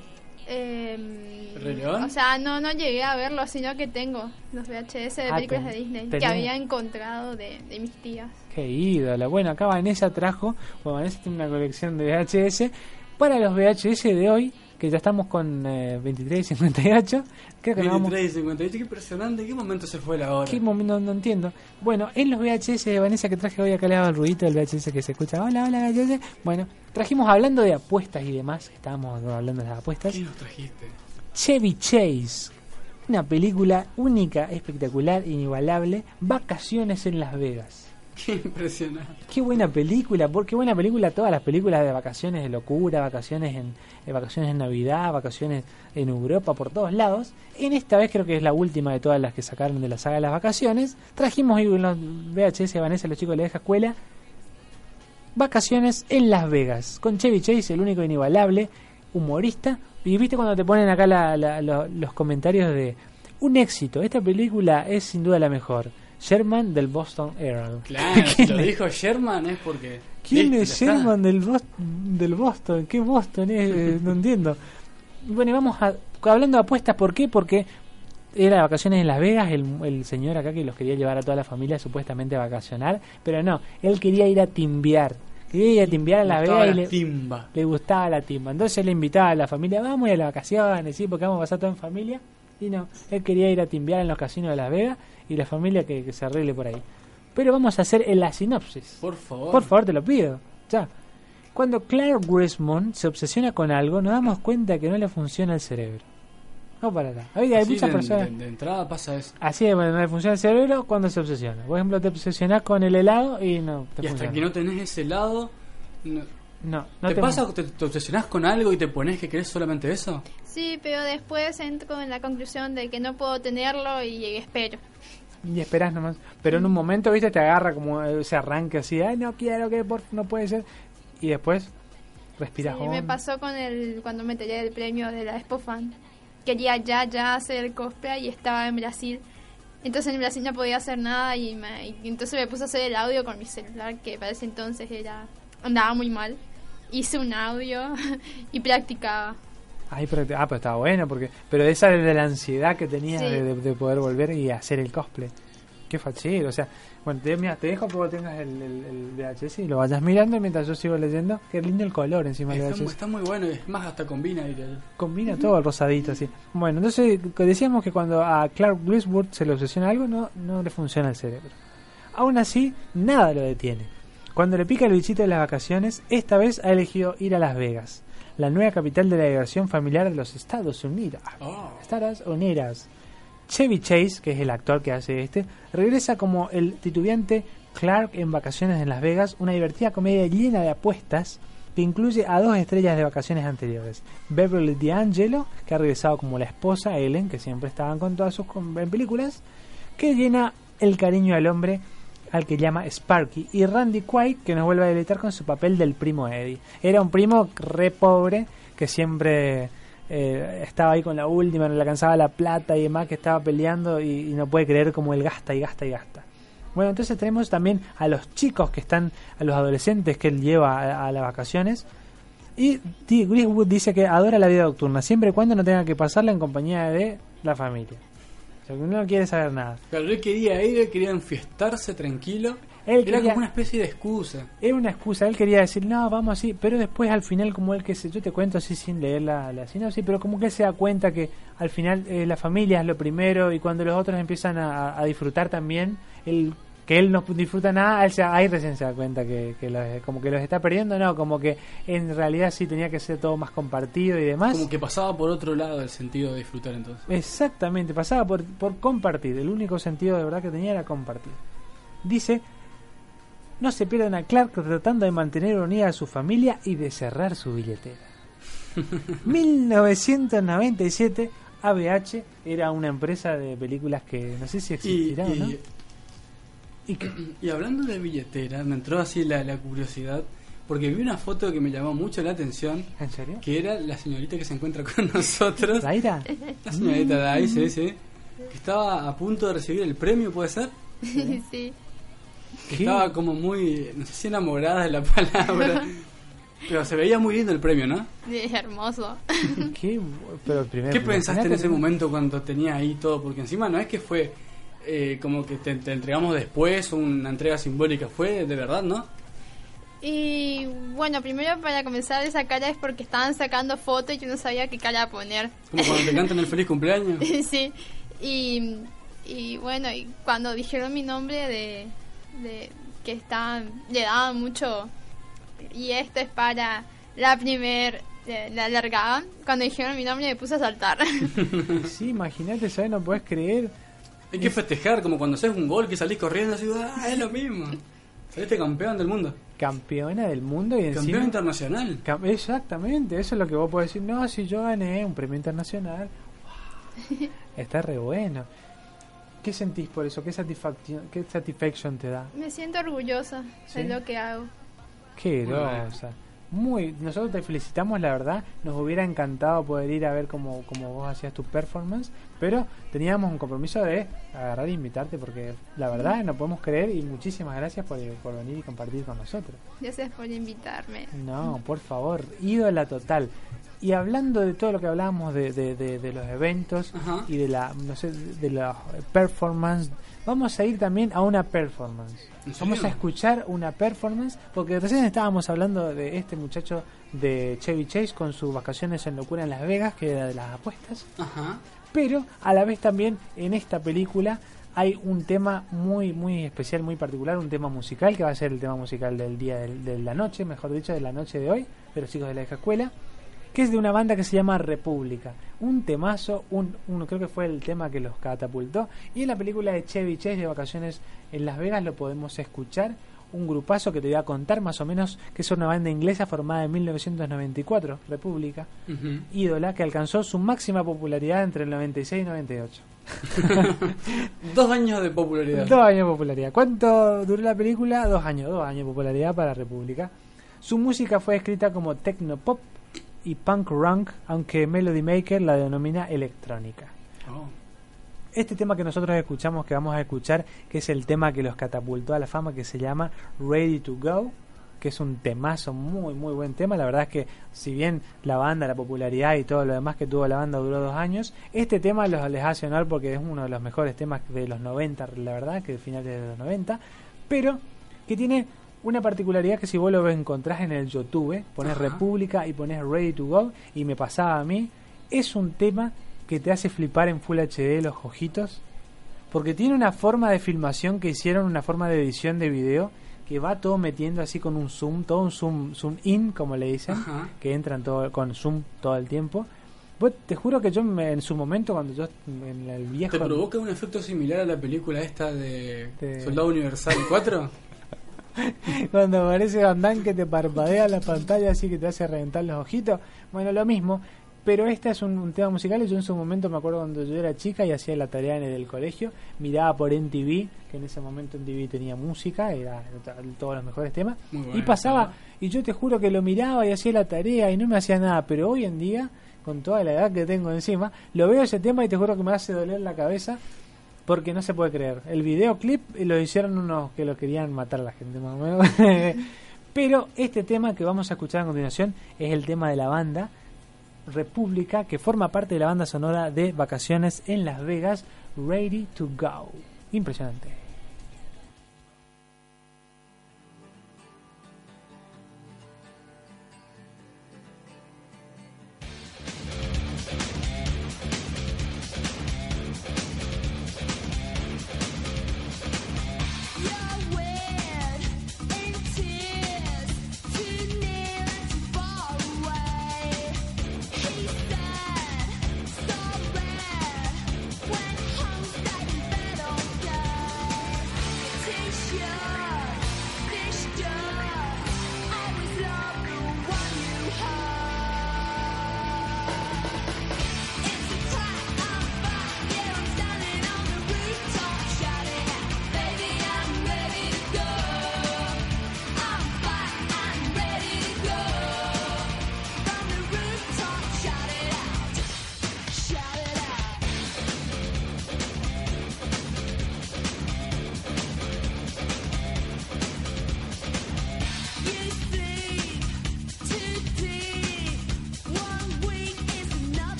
Eh, ¿Rey León? o sea, no, no llegué a verlos, sino que tengo los VHS de Ah, películas ten- de Disney tenés- que había encontrado de, de mis tías. Qué ídola. Bueno, acá Vanessa trajo, bueno, Vanessa tiene una colección de VHS para los VHS de hoy, que ya estamos con eh, 23 y 58. Creo que nos vamos... 23 y 58, qué impresionante. ¿En qué momento se fue la hora? ¿Qué momento? No, no entiendo. Bueno, en los VHS de Vanessa que traje hoy acá le hago el ruidito del VHS que se escucha. Hola, hola, VHS. Bueno, trajimos hablando de apuestas y demás. Estábamos hablando de las apuestas. ¿Qué nos trajiste? Chevy Chase. Una película única, espectacular, inigualable. Vacaciones en Las Vegas. Qué impresionante. Qué buena película, porque buena película todas las películas de vacaciones de locura, vacaciones en eh, vacaciones en Navidad, vacaciones en Europa, por todos lados. En esta vez creo que es la última de todas las que sacaron de la saga las vacaciones. Trajimos ahí en los VHS de Vanessa, los chicos de la escuela. Vacaciones en Las Vegas, con Chevy Chase, el único inigualable, humorista. Y viste cuando te ponen acá la- la- lo- los comentarios de un éxito, esta película es sin duda la mejor. Sherman del Boston Herald. Claro, si ¿Quién lo dijo Sherman es porque. ¿Quién es. Sherman del, Bos- del Boston? ¿Qué Boston es? Eh, no entiendo. Bueno, y vamos a, hablando de apuestas, ¿por qué? Porque era vacaciones en Las Vegas, el, el señor acá que los quería llevar a toda la familia supuestamente a vacacionar, pero no, él quería ir a timbiar. Quería ir a timbiar a Las Vegas y la le, timba. le gustaba la timba. Entonces le invitaba a la familia, vamos a ir a las vacaciones, sí, porque vamos a pasar todo en familia. Y no, él quería ir a timbiar en los casinos de Las Vegas y la familia que, que se arregle por ahí. Pero vamos a hacer en la sinopsis. Por favor. Por favor, te lo pido. Ya. Cuando Claire Grismond se obsesiona con algo, nos damos cuenta que no le funciona el cerebro. No para nada. Hay, hay muchas de, personas. de- de entrada pasa eso. Así es, bueno, no le funciona el cerebro cuando se obsesiona. Por ejemplo, te obsesionás con el helado y no te Y hasta funciona. que no tenés ese lado. No, No, no ¿Te, te- pasa que te, te obsesionás con algo y te pones que querés solamente eso? Sí, pero después entro en la conclusión de que no puedo tenerlo y espero. Y esperás nomás. Pero en un momento, viste, te agarra como ese arranque así. Ay, no quiero que por no puede ser. Y después respiras. Sí, me pasó con el cuando me enteré del premio de la Expo Fan. Quería ya, ya hacer el cosplay y estaba en Brasil. Entonces en Brasil no podía hacer nada y, me- y entonces me puse a hacer el audio con mi celular, que para ese entonces era andaba muy mal. Hice un audio y practicaba. Ay, pero, ah, pero estaba bueno, porque pero esa de la ansiedad que tenía Sí. de, de- de poder volver y hacer el cosplay. Qué fachero, o sea, bueno, te, mira, te dejo porque tengas el, el, el VHS y lo vayas mirando mientras yo sigo leyendo. Qué lindo el color encima del VHS. está muy bueno y es más hasta combina. diría yo. Combina todo el rosadito así. Bueno, entonces que decíamos que cuando a Clark Griswold se le obsesiona algo, no, no le funciona el cerebro. Aún así, nada lo detiene. Cuando le pica el bichito de las vacaciones, esta vez ha elegido ir a Las Vegas, la nueva capital de la diversión familiar de los Estados Unidos. Estados Unidos. Chevy Chase, que es el actor que hace este, regresa como el titubeante Clark en Vacaciones en Las Vegas, una divertida comedia llena de apuestas que incluye a dos estrellas de vacaciones anteriores. Beverly D'Angelo, que ha regresado como la esposa Ellen, que siempre estaban con todas sus en películas, que llena el cariño al hombre al que llama Sparky, y Randy Quaid, que nos vuelve a deleitar con su papel del primo Eddie. Era un primo re pobre que siempre eh, estaba ahí con la última, no le alcanzaba la plata y demás, que estaba peleando y, no puede creer cómo él gasta y gasta y gasta. Bueno, entonces tenemos también a los chicos que están, a los adolescentes que él lleva a, a las vacaciones. Y T. Dice que adora la vida nocturna, siempre y cuando no tenga que pasarla en compañía de la familia. O sea, no quiere saber nada. Claro, él quería ir, él quería enfiestarse tranquilo. Él Era quería- como una especie de excusa. Era una excusa, él quería decir, no, vamos así, pero después al final como él que se, yo te cuento así sin leer la, la sinopsis, pero como que él se da cuenta que al final eh, la familia es lo primero y cuando los otros empiezan a, a disfrutar también, él, que él no disfruta nada, él se, ahí recién se da cuenta que, que los- como que los está perdiendo, no, como que en realidad sí tenía que ser todo más compartido y demás. Como que pasaba por otro lado el sentido de disfrutar entonces. Exactamente, pasaba por, por compartir. El único sentido de verdad que tenía era compartir. Dice, no se pierdan a Clark tratando de mantener unida a su familia y de cerrar su billetera. 1997, ABH era una empresa de películas que no sé si Y, existirá o no. y- y hablando de billetera, me entró así la, la curiosidad, porque vi una foto que me llamó mucho la atención. ¿En serio? Que era la señorita que se encuentra con nosotros. ¿Daira? La señorita Dai, sí, sí. Que estaba a punto de recibir el premio, ¿puede ser? sí. Que estaba como muy, no sé si enamorada de la palabra. pero se veía muy lindo el premio, ¿no? Es hermoso. ¿Qué, pero primero, ¿Qué pensaste en ese momento cuando tenía ahí todo? Porque encima no es que fue eh, como que te, te entregamos después una entrega simbólica, fue de verdad, ¿no? Y bueno, primero para comenzar esa cara es porque estaban sacando fotos y yo no sabía qué cara poner. Como cuando te cantan el feliz cumpleaños. sí. Y, y bueno, y cuando dijeron mi nombre de, de que estaban, le daban mucho y esto es para la primer eh, la alargaban. Cuando dijeron mi nombre me puse a saltar. Sí, imagínate, ¿sabes? No puedes creer. Hay que festejar, como cuando haces un gol que salís corriendo así, ah, es lo mismo. Saliste campeón del mundo. Campeona del mundo y encima... Campeón internacional. Cam- Exactamente, eso es lo que vos podés decir. No, si yo gané un premio internacional. Wow, está re bueno. ¿Qué sentís por eso? ¿Qué satisfacción, qué satisfaction te da? me siento orgullosa ¿Sí? de lo que hago. Qué grosa. Muy, nosotros te felicitamos, la verdad. Nos hubiera encantado poder ir a ver cómo, cómo vos hacías tu performance, pero teníamos un compromiso de agarrar e invitarte porque la verdad no podemos creer y muchísimas gracias por, por venir y compartir con nosotros. Gracias por invitarme. No, por favor, ídola total. Y hablando de todo lo que hablábamos de, de, de- de los eventos Ajá. y de la, no sé, de la performance, vamos a ir también a una performance. ¿En Vamos a escuchar una performance, porque recién estábamos hablando de este muchacho de Chevy Chase con sus vacaciones en locura en Las Vegas, que era de las apuestas. Ajá. Pero a la vez también en esta película hay un tema muy muy especial, muy particular, un tema musical que va a ser el tema musical del día del- de, la noche, mejor dicho, de la noche de hoy, de los chicos de la vieja escuela, que es de una banda que se llama República. Un temazo, un, uno creo que fue el tema que los catapultó. Y en la película de Chevy Chase de vacaciones en Las Vegas lo podemos escuchar. Un grupazo que te voy a contar más o menos que es una banda inglesa formada en 1994, República ídola que alcanzó su máxima popularidad entre el 96 y 98. Dos años de popularidad. Dos años de popularidad. ¿Cuánto duró la película? Dos años. Dos años de popularidad para República. Su música fue escrita como techno pop y punk rock, aunque Melody Maker la denomina electrónica. Oh. Este tema que nosotros escuchamos, que vamos a escuchar, que es el tema que los catapultó a la fama, que se llama Ready to Go, que es un temazo, muy, muy buen tema. La verdad es que, si bien la banda, la popularidad y todo lo demás que tuvo la banda duró dos años, este tema los, les hace honor porque es uno de los mejores temas de los 90, la verdad, que de finales de los 90, pero que tiene una particularidad que si vos lo encontrás en el YouTube, pones Ajá. República y pones Ready to Go, y me pasaba a mí, es un tema que te hace flipar en Full HD los ojitos, porque tiene una forma de filmación que hicieron, una forma de edición de video, que va todo metiendo así con un zoom, todo un zoom, zoom in, como le dicen, Ajá. que entran todo con zoom todo el tiempo. Vos, te juro que yo me- en su momento, cuando yo en el viejo... ¿Te provoca un efecto similar a la película esta de De- Soldado Universal 4? cuando aparece Van Damme que te parpadea la pantalla así que te hace reventar los ojitos. Bueno, lo mismo. Pero este es un, un tema musical y yo en su momento me acuerdo cuando yo era chica y hacía la tarea en el colegio, miraba por MTV, que en ese momento MTV tenía música, era todos los mejores temas, y bueno, pasaba, y yo te juro que lo miraba y hacía la tarea y no me hacía nada, pero hoy en día, con toda la edad que tengo encima, lo veo ese tema y te juro que me hace doler la cabeza porque no se puede creer. El videoclip lo hicieron unos que lo querían matar a la gente, más o menos. Pero este tema que vamos a escuchar a continuación es el tema de la banda República, que forma parte de la banda sonora de Vacaciones en Las Vegas, Ready to Go. Impresionante.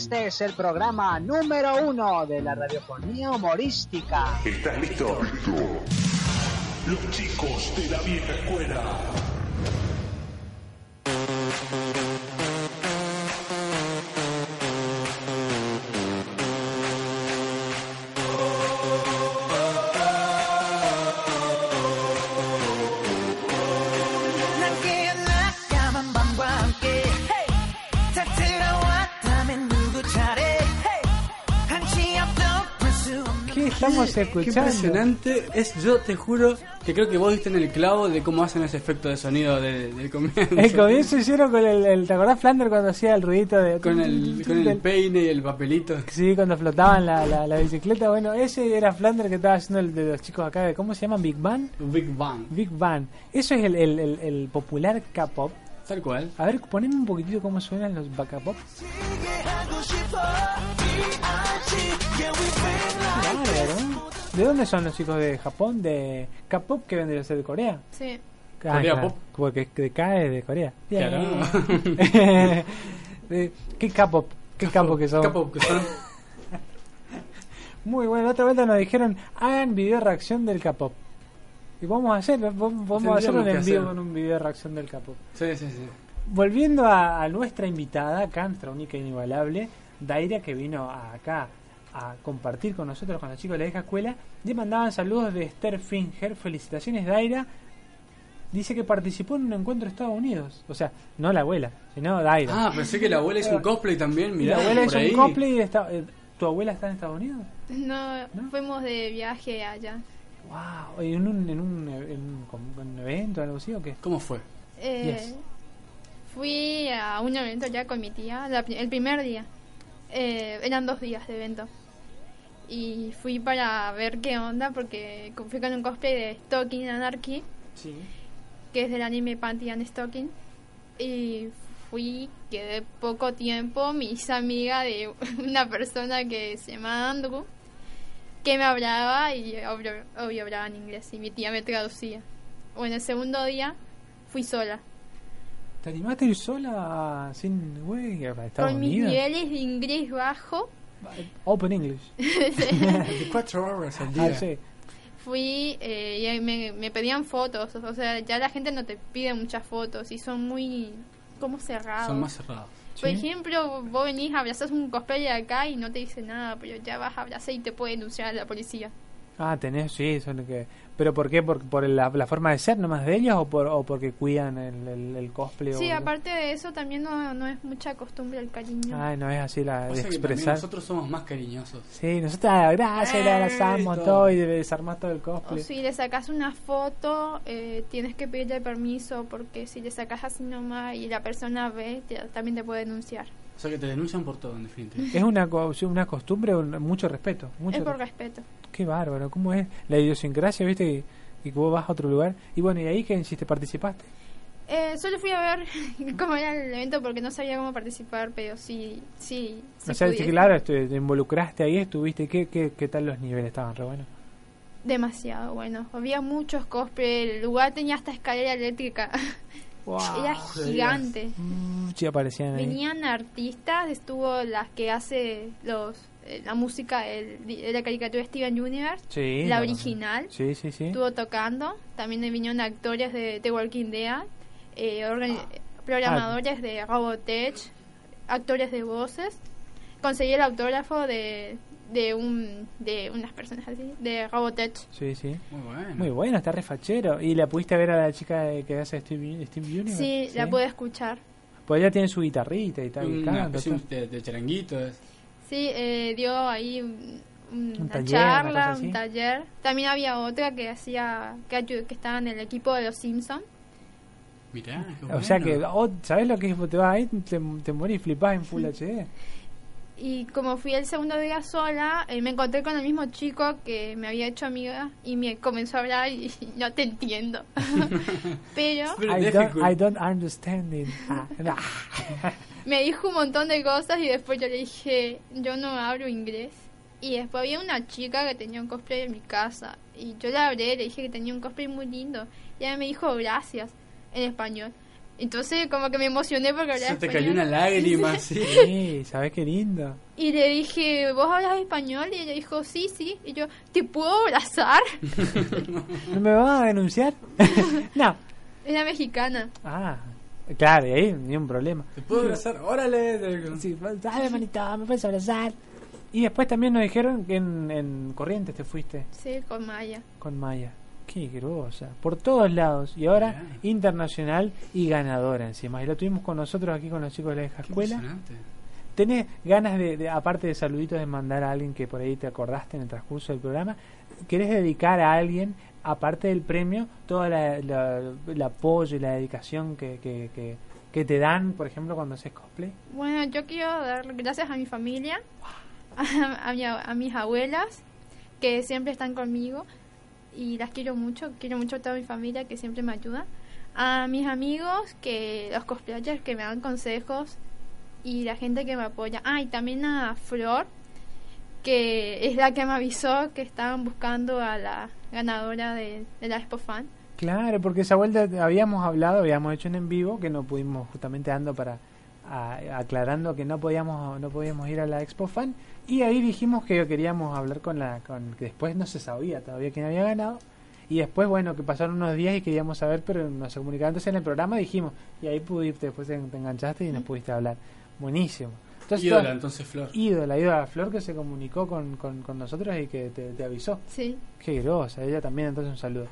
Este es el programa número uno de la radiofonía humorística. ¿Estás listo? Los chicos de la vieja escuela. ¿Qué impresionante es, yo te juro que creo que vos diste en el clavo de cómo hacen ese efecto de sonido de- del comienzo. El comienzo hicieron con el, el- ¿Te acordás Flander cuando hacía el ruidito de... Con el, con el peine y el papelito. Sí, cuando flotaban la, la, la bicicleta. Bueno, ese era Flander que estaba haciendo el de los chicos acá. de- ¿Cómo se llaman? ¿Big Bang? Big Bang. Big Bang. Eso es el, el, el, el popular K-pop. Tal cual. A ver, poneme un poquitito cómo suenan los K-pop. ¿De dónde son los chicos de Japón? ¿De K-pop que vendría a ser de Corea? Sí. Ah, Corea Pop. Porque de K es de Corea. Claro. Eh, ¿Qué K-pop? ¿Qué K-pop que son? K-pop que son. Muy bueno, la otra vuelta nos dijeron hagan video reacción del K-pop. Y vamos a hacerlo, vamos a hacerlo en vivo con un video reacción del K-pop. Sí, sí, sí. Volviendo a, nuestra invitada, acá, única e inigualable, Daira, que vino acá a compartir con nosotros, con los chicos de la vieja escuela, le mandaban saludos de Esther Finger. Felicitaciones, Daira. Dice que participó en un encuentro de Estados Unidos. O sea, no la abuela, sino Daira. Ah, pensé que la abuela hizo un cosplay también, mirá. la abuela hizo un cosplay eh, ¿Tu abuela está en Estados Unidos? No, fuimos de viaje allá. Wow, ¿en un, en un, en un, evento o algo así o qué? ¿Cómo fue? Eh, Yes. Fui a un evento ya con mi tía, la el primer día. Eh, eran dos días de evento. Y fui para ver qué onda, porque fui con un cosplay de Stocking Anarchy, Sí. que es del anime Panty and Stocking. Y fui, quedé poco tiempo, me hice amiga de una persona que se llama Andrew, que me hablaba y obvio, obvio hablaba en inglés, y mi tía me traducía. Bueno, el segundo día fui sola. ¿Te animaste a ir sola sin güey a Estados con mis Unidos? niveles de inglés bajo, Open English. De cuatro horas al día. Ah, sí. fui eh, y me, me pedían fotos. O sea, ya la gente no te pide muchas fotos y son muy como cerrados. Son más cerrados. Por Sí. ejemplo, vos venís, abrazás un cosplay de acá y no te dice nada, pero ya vas a abrazar y te puede denunciar a la policía. Ah, tenés, sí, son lo que... ¿Pero por qué? ¿Por, por la, la forma de ser nomás de ellos o, por, o porque cuidan el, el, el cosplay? Sí, o... aparte de eso también no, no es mucha costumbre el cariño. Ay, no es así la de expresar. nosotros somos más cariñosos. Sí, nosotros, ah, gracias, le abrazamos todo y desarmás todo el O cosplay. si le sacas una foto, eh, tienes que pedirle permiso porque si le sacas así nomás y la persona ve, te- también te puede denunciar. O sea que te denuncian por todo, en definitiva. Es una, co- una costumbre, un- mucho respeto. Mucho es por re- respeto. Qué bárbaro, ¿cómo es la idiosincrasia, viste? Y, y que vos vas a otro lugar. Y bueno, ¿y ahí qué hiciste? ¿Participaste? Eh, solo fui a ver cómo era el evento porque no sabía cómo participar, pero sí, sí. sí o sea, sí, pudiese. claro, te involucraste ahí, estuviste. ¿Qué, qué, qué tal los niveles? Estaban re buenos. Demasiado bueno. Había muchos cosplay. El lugar tenía hasta escalera eléctrica. Era gigante. Mm, sí, aparecían ahí. Venían artistas, estuvo las que hace los eh, la música el- de la caricatura Steven Universe, Sí, la no, original. Sí, sí, sí. Estuvo tocando. También vinieron actores de The Walking Dead. eh, organi- programadores de Robotech, actores de voces. Conseguí el autógrafo de, de, un, de unas personas así, de Robotech. Sí, sí. Muy bueno. Muy bueno, está refachero. ¿Y la pudiste ver a la chica que hace Steve, Steve Universe? Sí, la pude escuchar. Pues ella tiene su guitarrita y tal. y Una especie de, de charanguito. es. Sí, eh, dio ahí un- una taller, charla, un taller. También había otra que hacía, que, que estaba en el equipo de los Simpsons. Mirá, qué O sea que, oh, ¿sabes lo que es? Te vas ahí, te, te morís, flipás en Full HD. Y como fui el segundo día sola, eh, me encontré con el mismo chico que me había hecho amiga y me comenzó a hablar y no te entiendo. Pero I don't, I don't understand it. Ah, me dijo un montón de cosas y después yo le dije, yo no hablo inglés. Y después había una chica que tenía un cosplay en mi casa y yo le hablé, le dije que tenía un cosplay muy lindo y ella me dijo gracias en español. Entonces como que me emocioné porque hablaba Se te español. cayó una lágrima, sí. Sí, ¿sabes qué lindo? Y le dije, ¿vos hablas español? Y ella dijo, sí, sí. Y yo, ¿te puedo abrazar? ¿No me vas a denunciar? no. Era mexicana. Ah, claro, y ahí ni un problema. ¿Te puedo abrazar? ¡Órale! Sí, dale manito, me puedes abrazar. Y después también nos dijeron que en, en Corrientes te fuiste Sí, con Maya. con Maya. Qué grosa. Por todos lados. Y ahora internacional y ganadora encima. Y lo tuvimos con nosotros aquí con los chicos de la vieja escuela. Impresionante. ¿Tenés ganas de, de, aparte de saluditos, de mandar a alguien que por ahí te acordaste en el transcurso del programa? ¿Querés dedicar a alguien, aparte del premio, todo la, la- el apoyo y la dedicación que, que, que, que te dan, por ejemplo, cuando haces cosplay? Bueno, yo quiero dar gracias a mi familia, a, a mi- a mis abuelas, que siempre están conmigo y las quiero mucho. Quiero mucho a toda mi familia que siempre me ayuda. A mis amigos, que los cosplayers que me dan consejos y la gente que me apoya. Ah, y también a Flor, que es la que me avisó que estaban buscando a la ganadora de, de la Expo Fan. Claro, porque esa vuelta habíamos hablado, habíamos hecho un en vivo que no pudimos justamente dando para a- aclarando que no podíamos no podíamos ir a la Expo Fan y ahí dijimos que queríamos hablar con la con que después no se sabía todavía quién había ganado y después bueno que pasaron unos días y queríamos saber pero no se comunicaba entonces en el programa dijimos y ahí pudiste después te, te enganchaste y nos pudiste hablar buenísimo entonces, Ídola, toda- entonces, Flor. ídola ídola Flor que se comunicó con, con, con nosotros y que te, te avisó Sí. Qué grosa, ella también, entonces un saludo.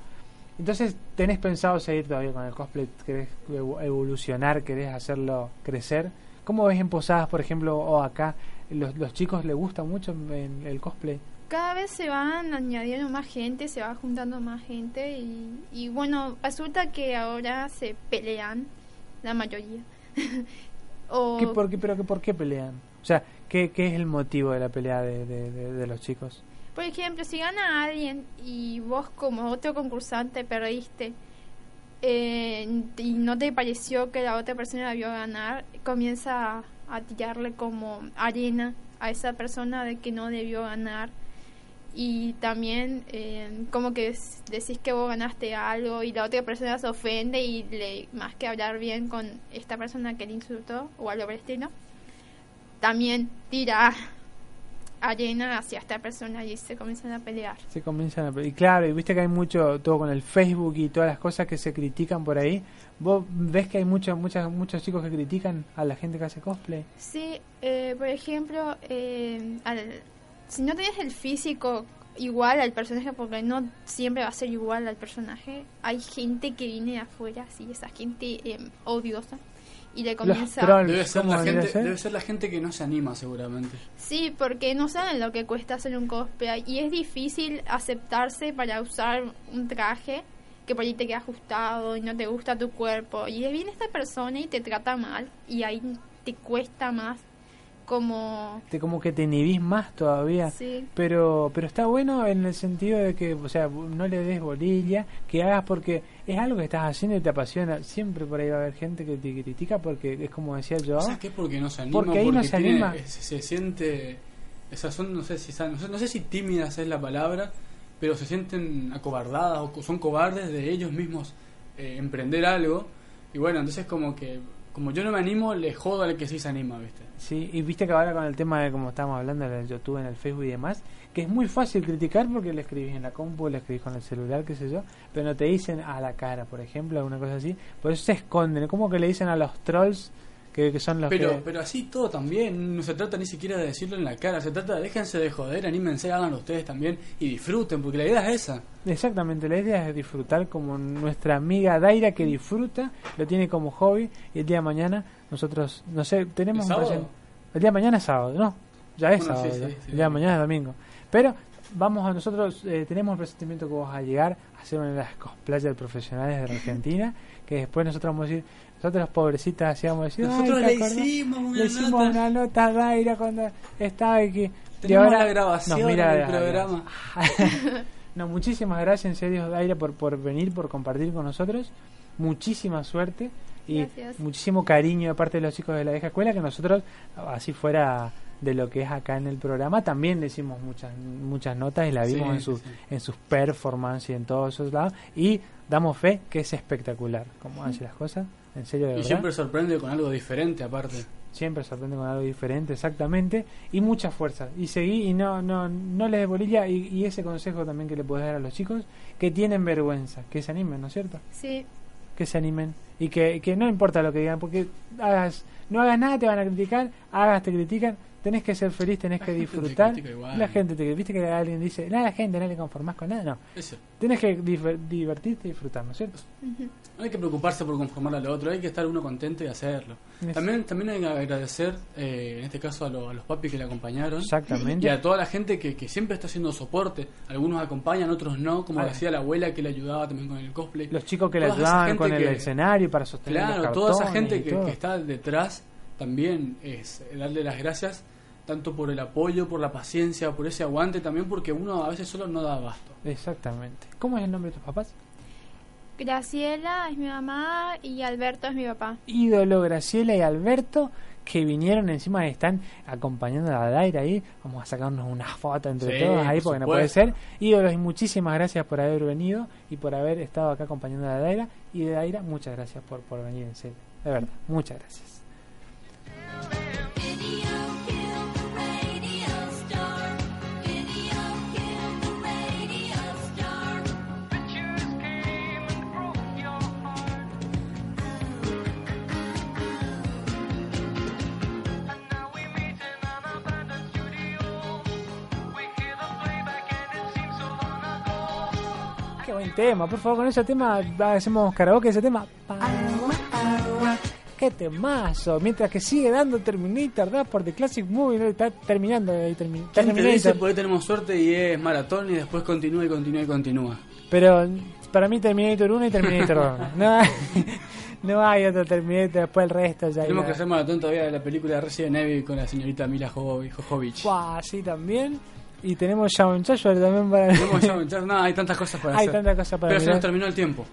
Entonces, ¿tenés pensado seguir todavía con el cosplay? ¿Querés evo- evolucionar? ¿Querés hacerlo crecer? ¿Cómo ves en Posadas, por ejemplo, o acá? ¿Los, los chicos les gusta mucho en- el cosplay? cada vez se van añadiendo más gente, se va juntando más gente y, y bueno, resulta que ahora se pelean la mayoría. o ¿Qué, por, qué, pero qué, ¿Por qué pelean? O sea, ¿qué, qué es el motivo de la pelea de, de- de- de los chicos? Por ejemplo, si gana alguien y vos como otro concursante perdiste eh, y no te pareció que la otra persona debió ganar, comienza a, tirarle como arena a esa persona de que no debió ganar. Y también eh, como que decís que vos ganaste algo y la otra persona se ofende y le más que hablar bien con esta persona que le insultó o algo por el también tira arena hacia esta persona y se comienzan a pelear Se comienzan a pe- Y claro, y viste que hay mucho, todo con el Facebook y todas las cosas que se critican por ahí. ¿Vos ves que hay muchos muchos muchos chicos que critican a la gente que hace cosplay? Sí, eh, por ejemplo, eh, al- si no tenés el físico igual al personaje, porque no siempre va a ser igual al personaje, hay gente que viene de afuera, sí, esa gente eh, odiosa, y le comienza... Debe ser, la ¿cómo gente, debería ser? debe ser la gente que no se anima, seguramente. Sí, porque no saben lo que cuesta hacer un cosplay y es difícil aceptarse para usar un traje que por ahí te queda ajustado y no te gusta tu cuerpo y viene esta persona y te trata mal y ahí te cuesta más como te como que te inhibís más todavía Sí. pero pero está bueno en el sentido de que o sea no le des bolilla que hagas porque es algo que estás haciendo y te apasiona siempre por ahí va a haber gente que te critica porque es como decía yo ¿Sabes qué? Porque no se anima. Porque ahí no se tiene- anima. Se, se siente. Esas son, no sé si no sé, no sé si tímidas es la palabra, pero se sienten acobardadas o co- son cobardes de ellos mismos eh, emprender algo. Y bueno, entonces como que como yo no me animo, le jodo al que sí se anima, ¿viste? Sí, y viste que ahora con el tema de como estábamos hablando del YouTube, en el Facebook y demás, que es muy fácil criticar porque le escribís en la compu, le escribís con el celular, qué sé yo, pero no te dicen a la cara, por ejemplo, alguna cosa así. Por eso se esconden, como que le dicen a los trolls que, que son los Pero, que... pero así todo también, no se trata ni siquiera de decirlo en la cara, se trata de déjense de joder, anímense, háganlo ustedes también y disfruten, porque la idea es esa. Exactamente, la idea es disfrutar como nuestra amiga Daira que disfruta, lo tiene como hobby y el día de mañana nosotros, no sé, tenemos ¿El un sábado? El día de mañana es sábado, ¿no? Ya es Bueno, sábado, sí, ya. sí, sí, el día de mañana es domingo. Pero vamos a nosotros, eh, tenemos el presentimiento que vas a llegar a ser una de las cosplayers profesionales de Argentina, que después nosotros vamos a decir, nosotros los pobrecitas hacíamos decir, Nosotros "Ay, ¿te le acordás? hicimos una le hicimos nota". una nota a Daira cuando estaba aquí. Y Tenemos ahora la grabación nos mira del de- programa. no, muchísimas gracias en serio, Daira, por, por venir, por compartir con nosotros. Muchísima suerte y Gracias. muchísimo cariño de parte de los chicos de la vieja escuela, que nosotros, así fuera de lo que es acá en el programa, también le hicimos muchas muchas notas y la vimos Sí, en, sus sí. en sus performances y en todos esos lados. Y damos fe que es espectacular, como hace las cosas, en serio de Y verdad. siempre sorprende con algo diferente aparte. Siempre sorprende con algo diferente, exactamente. Y mucha fuerza. Y seguí y no no no les dé bolilla. Y, y ese consejo también que le puedes dar a los chicos que tienen vergüenza, que se animen, ¿no es cierto? Sí, Que se animen. Y que, que no importa lo que digan, porque hagas no hagas nada, te van a criticar. Hagas, te critican. Tenés que ser feliz, tenés que disfrutar. La gente te viste que alguien dice, nada, la gente no le conformás con nada. No. Eso. Tenés que diver- divertirte y disfrutar, ¿no es cierto? No hay que preocuparse por conformar al otro, hay que estar uno contento y hacerlo. Eso. También, también hay que agradecer, eh, en este caso, a, lo- a los papis que le acompañaron. Exactamente. Y a toda la gente que, que siempre está haciendo soporte. Algunos acompañan, otros no, como Ah. decía la abuela que le ayudaba también con el cosplay. Los chicos que le ayudaban con el que- escenario para sostener Claro, los toda esa gente que, que está detrás también es darle las gracias tanto por el apoyo, por la paciencia, por ese aguante, también porque uno a veces solo no da abasto. Exactamente. ¿Cómo es el nombre de tus papás? Graciela es mi mamá y Alberto es mi papá. Ídolo, Graciela y Alberto, que vinieron encima y están acompañando a la Daira ahí. Vamos a sacarnos una foto entre Sí, todos ahí por porque no puede ser. Ídolos, y muchísimas gracias por haber venido y por haber estado acá acompañando a la Daira. Y de Daira, muchas gracias por, por venir en serio. De verdad, muchas gracias. Buen tema, por favor, con ese tema hacemos karaoke ese tema. Qué temazo, mientras que sigue dando Terminator, ¿verdad? Por The Classic Movie, ¿no? está terminando ahí, termi- ¿Quién te dice Terminator. por ahí tenemos suerte y es maratón y después continúa y continúa y continúa? Pero para mí Terminator 1 y Terminator 2. No, hay- no hay otro Terminator, después el resto ya. Tenemos que hacer maratón todavía de la película de Resident Evil con la señorita Mila Jovo- Jovovich. Buah, sí, también. Y tenemos Shawn Chayo también para... Tenemos ya muchas- no, hay tantas cosas para Hay hacer. tantas cosas para Pero se nos terminó el tiempo.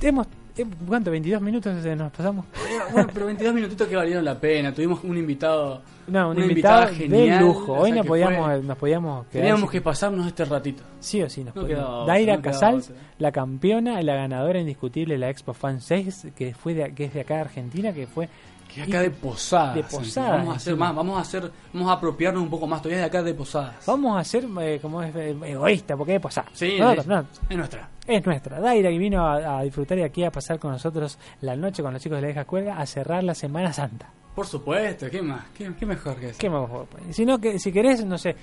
Hemos, eh, ¿Cuánto? ¿22 minutos nos pasamos? Bueno, pero 22 minutitos que valieron la pena. Tuvimos un invitado. No, un una invitado invitada genial, de lujo. Hoy sea no que podíamos, fue- nos podíamos quedar Teníamos sin- que pasarnos este ratito. Sí o sí, nos No podíamos. Daira no Casals, la campeona, la ganadora indiscutible de la Expo Fan 6, que fue de, que es de acá de Argentina, que fue Que acá de Posadas. De. Posadas, Vamos a hacer más, vamos a hacer, vamos a apropiarnos un poco más todavía de acá de Posadas. Vamos a ser eh, como es eh, egoísta, porque es posada. Sí, Nosotros, es, no, es nuestra. es nuestra. Daira que vino a, a disfrutar y aquí a pasar con nosotros la noche con los chicos de la vieja escuela a cerrar la Semana Santa. Por supuesto, ¿qué más? ¿Qué, qué mejor que eso? ¿Qué mejor? pues? Si no, que, si querés, no sé,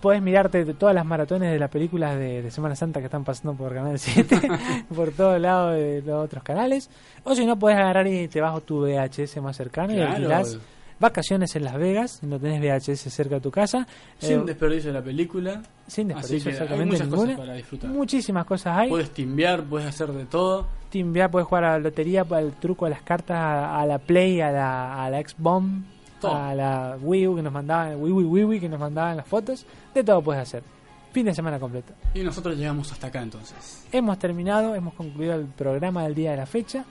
puedes mirarte todas las maratones de las películas de, de Semana Santa que están pasando por Canal 7, por todos lados de los otros canales. O si no, puedes agarrar y te bajo tu VHS más cercano y Claro. alquilás vacaciones en Las Vegas, no tenés VHS cerca de tu casa. Sin Eh, desperdicio de la película. sin desperdicio que hay exactamente muchas ninguna. cosas para disfrutar. Muchísimas cosas hay. Puedes timbiar, puedes hacer de todo. Timbiar, puedes jugar a la lotería, al truco, a las cartas, a, a la Play, a la, a la X-Bomb, a la Wii U que nos mandaban, Wii Wii Wii Wii que nos mandaban las fotos. De todo puedes hacer. Fin de semana completo. Y nosotros llegamos hasta acá entonces. Hemos terminado, hemos concluido el programa del día de la fecha.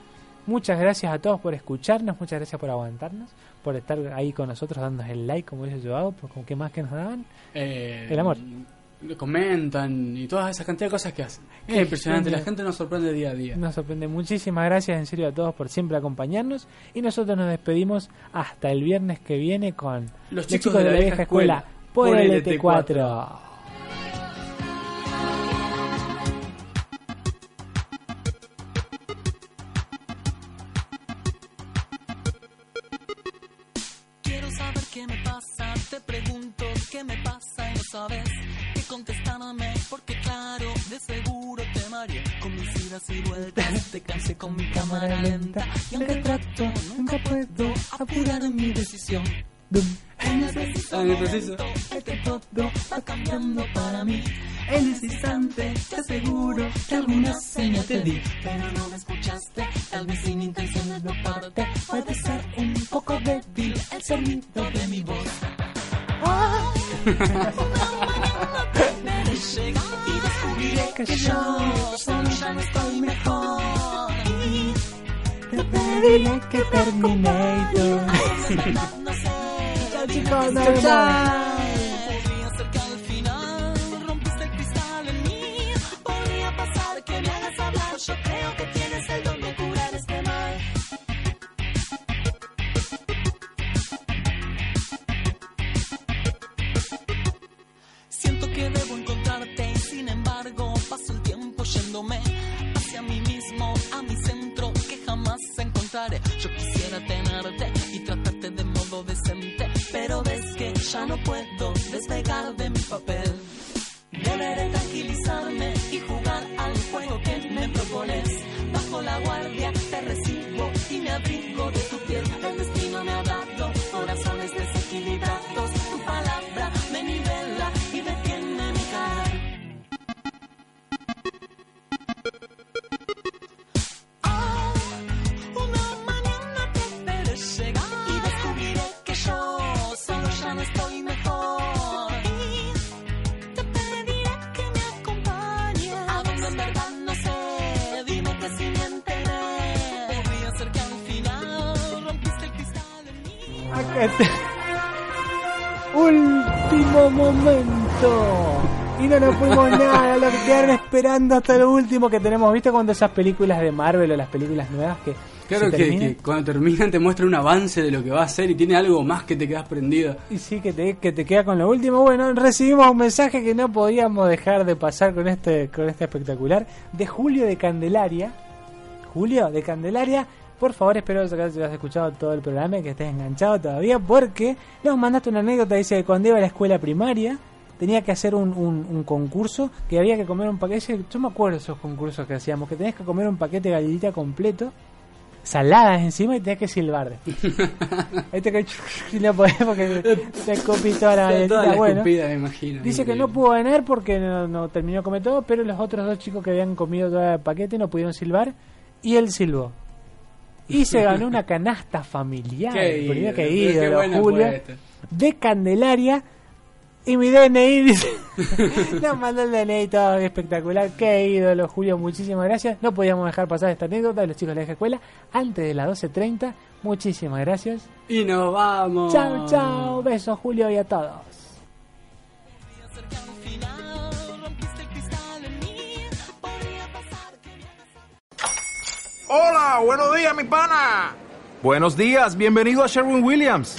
Muchas gracias a todos por escucharnos, muchas gracias por aguantarnos, por estar ahí con nosotros, dándonos el like, como dice Joao, pues con qué más que nos daban. Eh, el amor. Comentan y todas esas cantidad de cosas que hacen. Es impresionante, la gente nos sorprende día a día. Nos sorprende. Muchísimas gracias en serio a todos por siempre acompañarnos y nosotros nos despedimos hasta el viernes que viene con Los, chicos, de, la, vieja escuela, escuela por el ET4. Pasa, te pregunto qué me pasa y no sabes qué contestarme, porque claro, de seguro te mareé. Con mis idas y vueltas, te cansé con mi cámara lenta. Y aunque trato, nunca puedo apurar mi decisión. Preciso Ah, en el preciso. todo va cambiando para mí. En ese instante te aseguro que alguna señal te di, pero no me escuchaste, tal vez sin intención de tu parte. Puede ser un poco débil el sonido de mi voz. Veré llegar y descubriré que yo solo ya no estoy mejor. Y Te pediré que Terminator. no sé, chicos, Chao, nos vemos. chao. Podría ser que al final rompiste el cristal en mí. Podría pasar que me hagas hablar. Yo creo que tienes el don de curar este mal. Siento que debo encontrarte y sin embargo paso el tiempo yéndome hacia mí mismo, a mi centro que jamás encontraré. Yo puedo despegar de mi no nos fuimos nada, lo que quedaron esperando hasta lo último que tenemos. ¿Viste cuando esas películas de Marvel o las películas nuevas que Claro que cuando terminan te muestra un avance de lo que va a ser y tiene algo más que te quedas prendido. Y sí, que te, que te queda con lo último. Bueno, recibimos un mensaje que no podíamos dejar de pasar con este, con este espectacular. De Julio de Candelaria. Julio de Candelaria. Por favor, espero que hayas escuchado todo el programa y que estés enganchado todavía. Porque nos mandaste una anécdota. Dice que cuando iba a la escuela primaria tenía que hacer un, un- un concurso. Que había que comer un paquete. Yo me acuerdo de esos concursos que hacíamos. Que tenías que comer un paquete de galletita completo. Saladas encima y tenías que silbar. Este que no podés porque te escupí toda la galletita. bueno. escupida, me imagino. Dice que no pudo ganar porque no, no terminó de comer todo, pero los otros dos chicos que habían comido todo el paquete no pudieron silbar y él silbó. Y se ganó una canasta familiar. Qué qué buena Julio, apuesta. de Candelaria. Y mi DNI dice. Nos mandó el DNI todo espectacular. Qué ídolo, Julio. Muchísimas gracias. No podíamos dejar pasar esta anécdota de los chicos de la escuela antes de las 12.30. Muchísimas gracias. Y nos vamos. Chao, chao. Besos, Julio, y a todos. Hola, buenos días, mi pana. Buenos días, bienvenido a Sherwin Williams.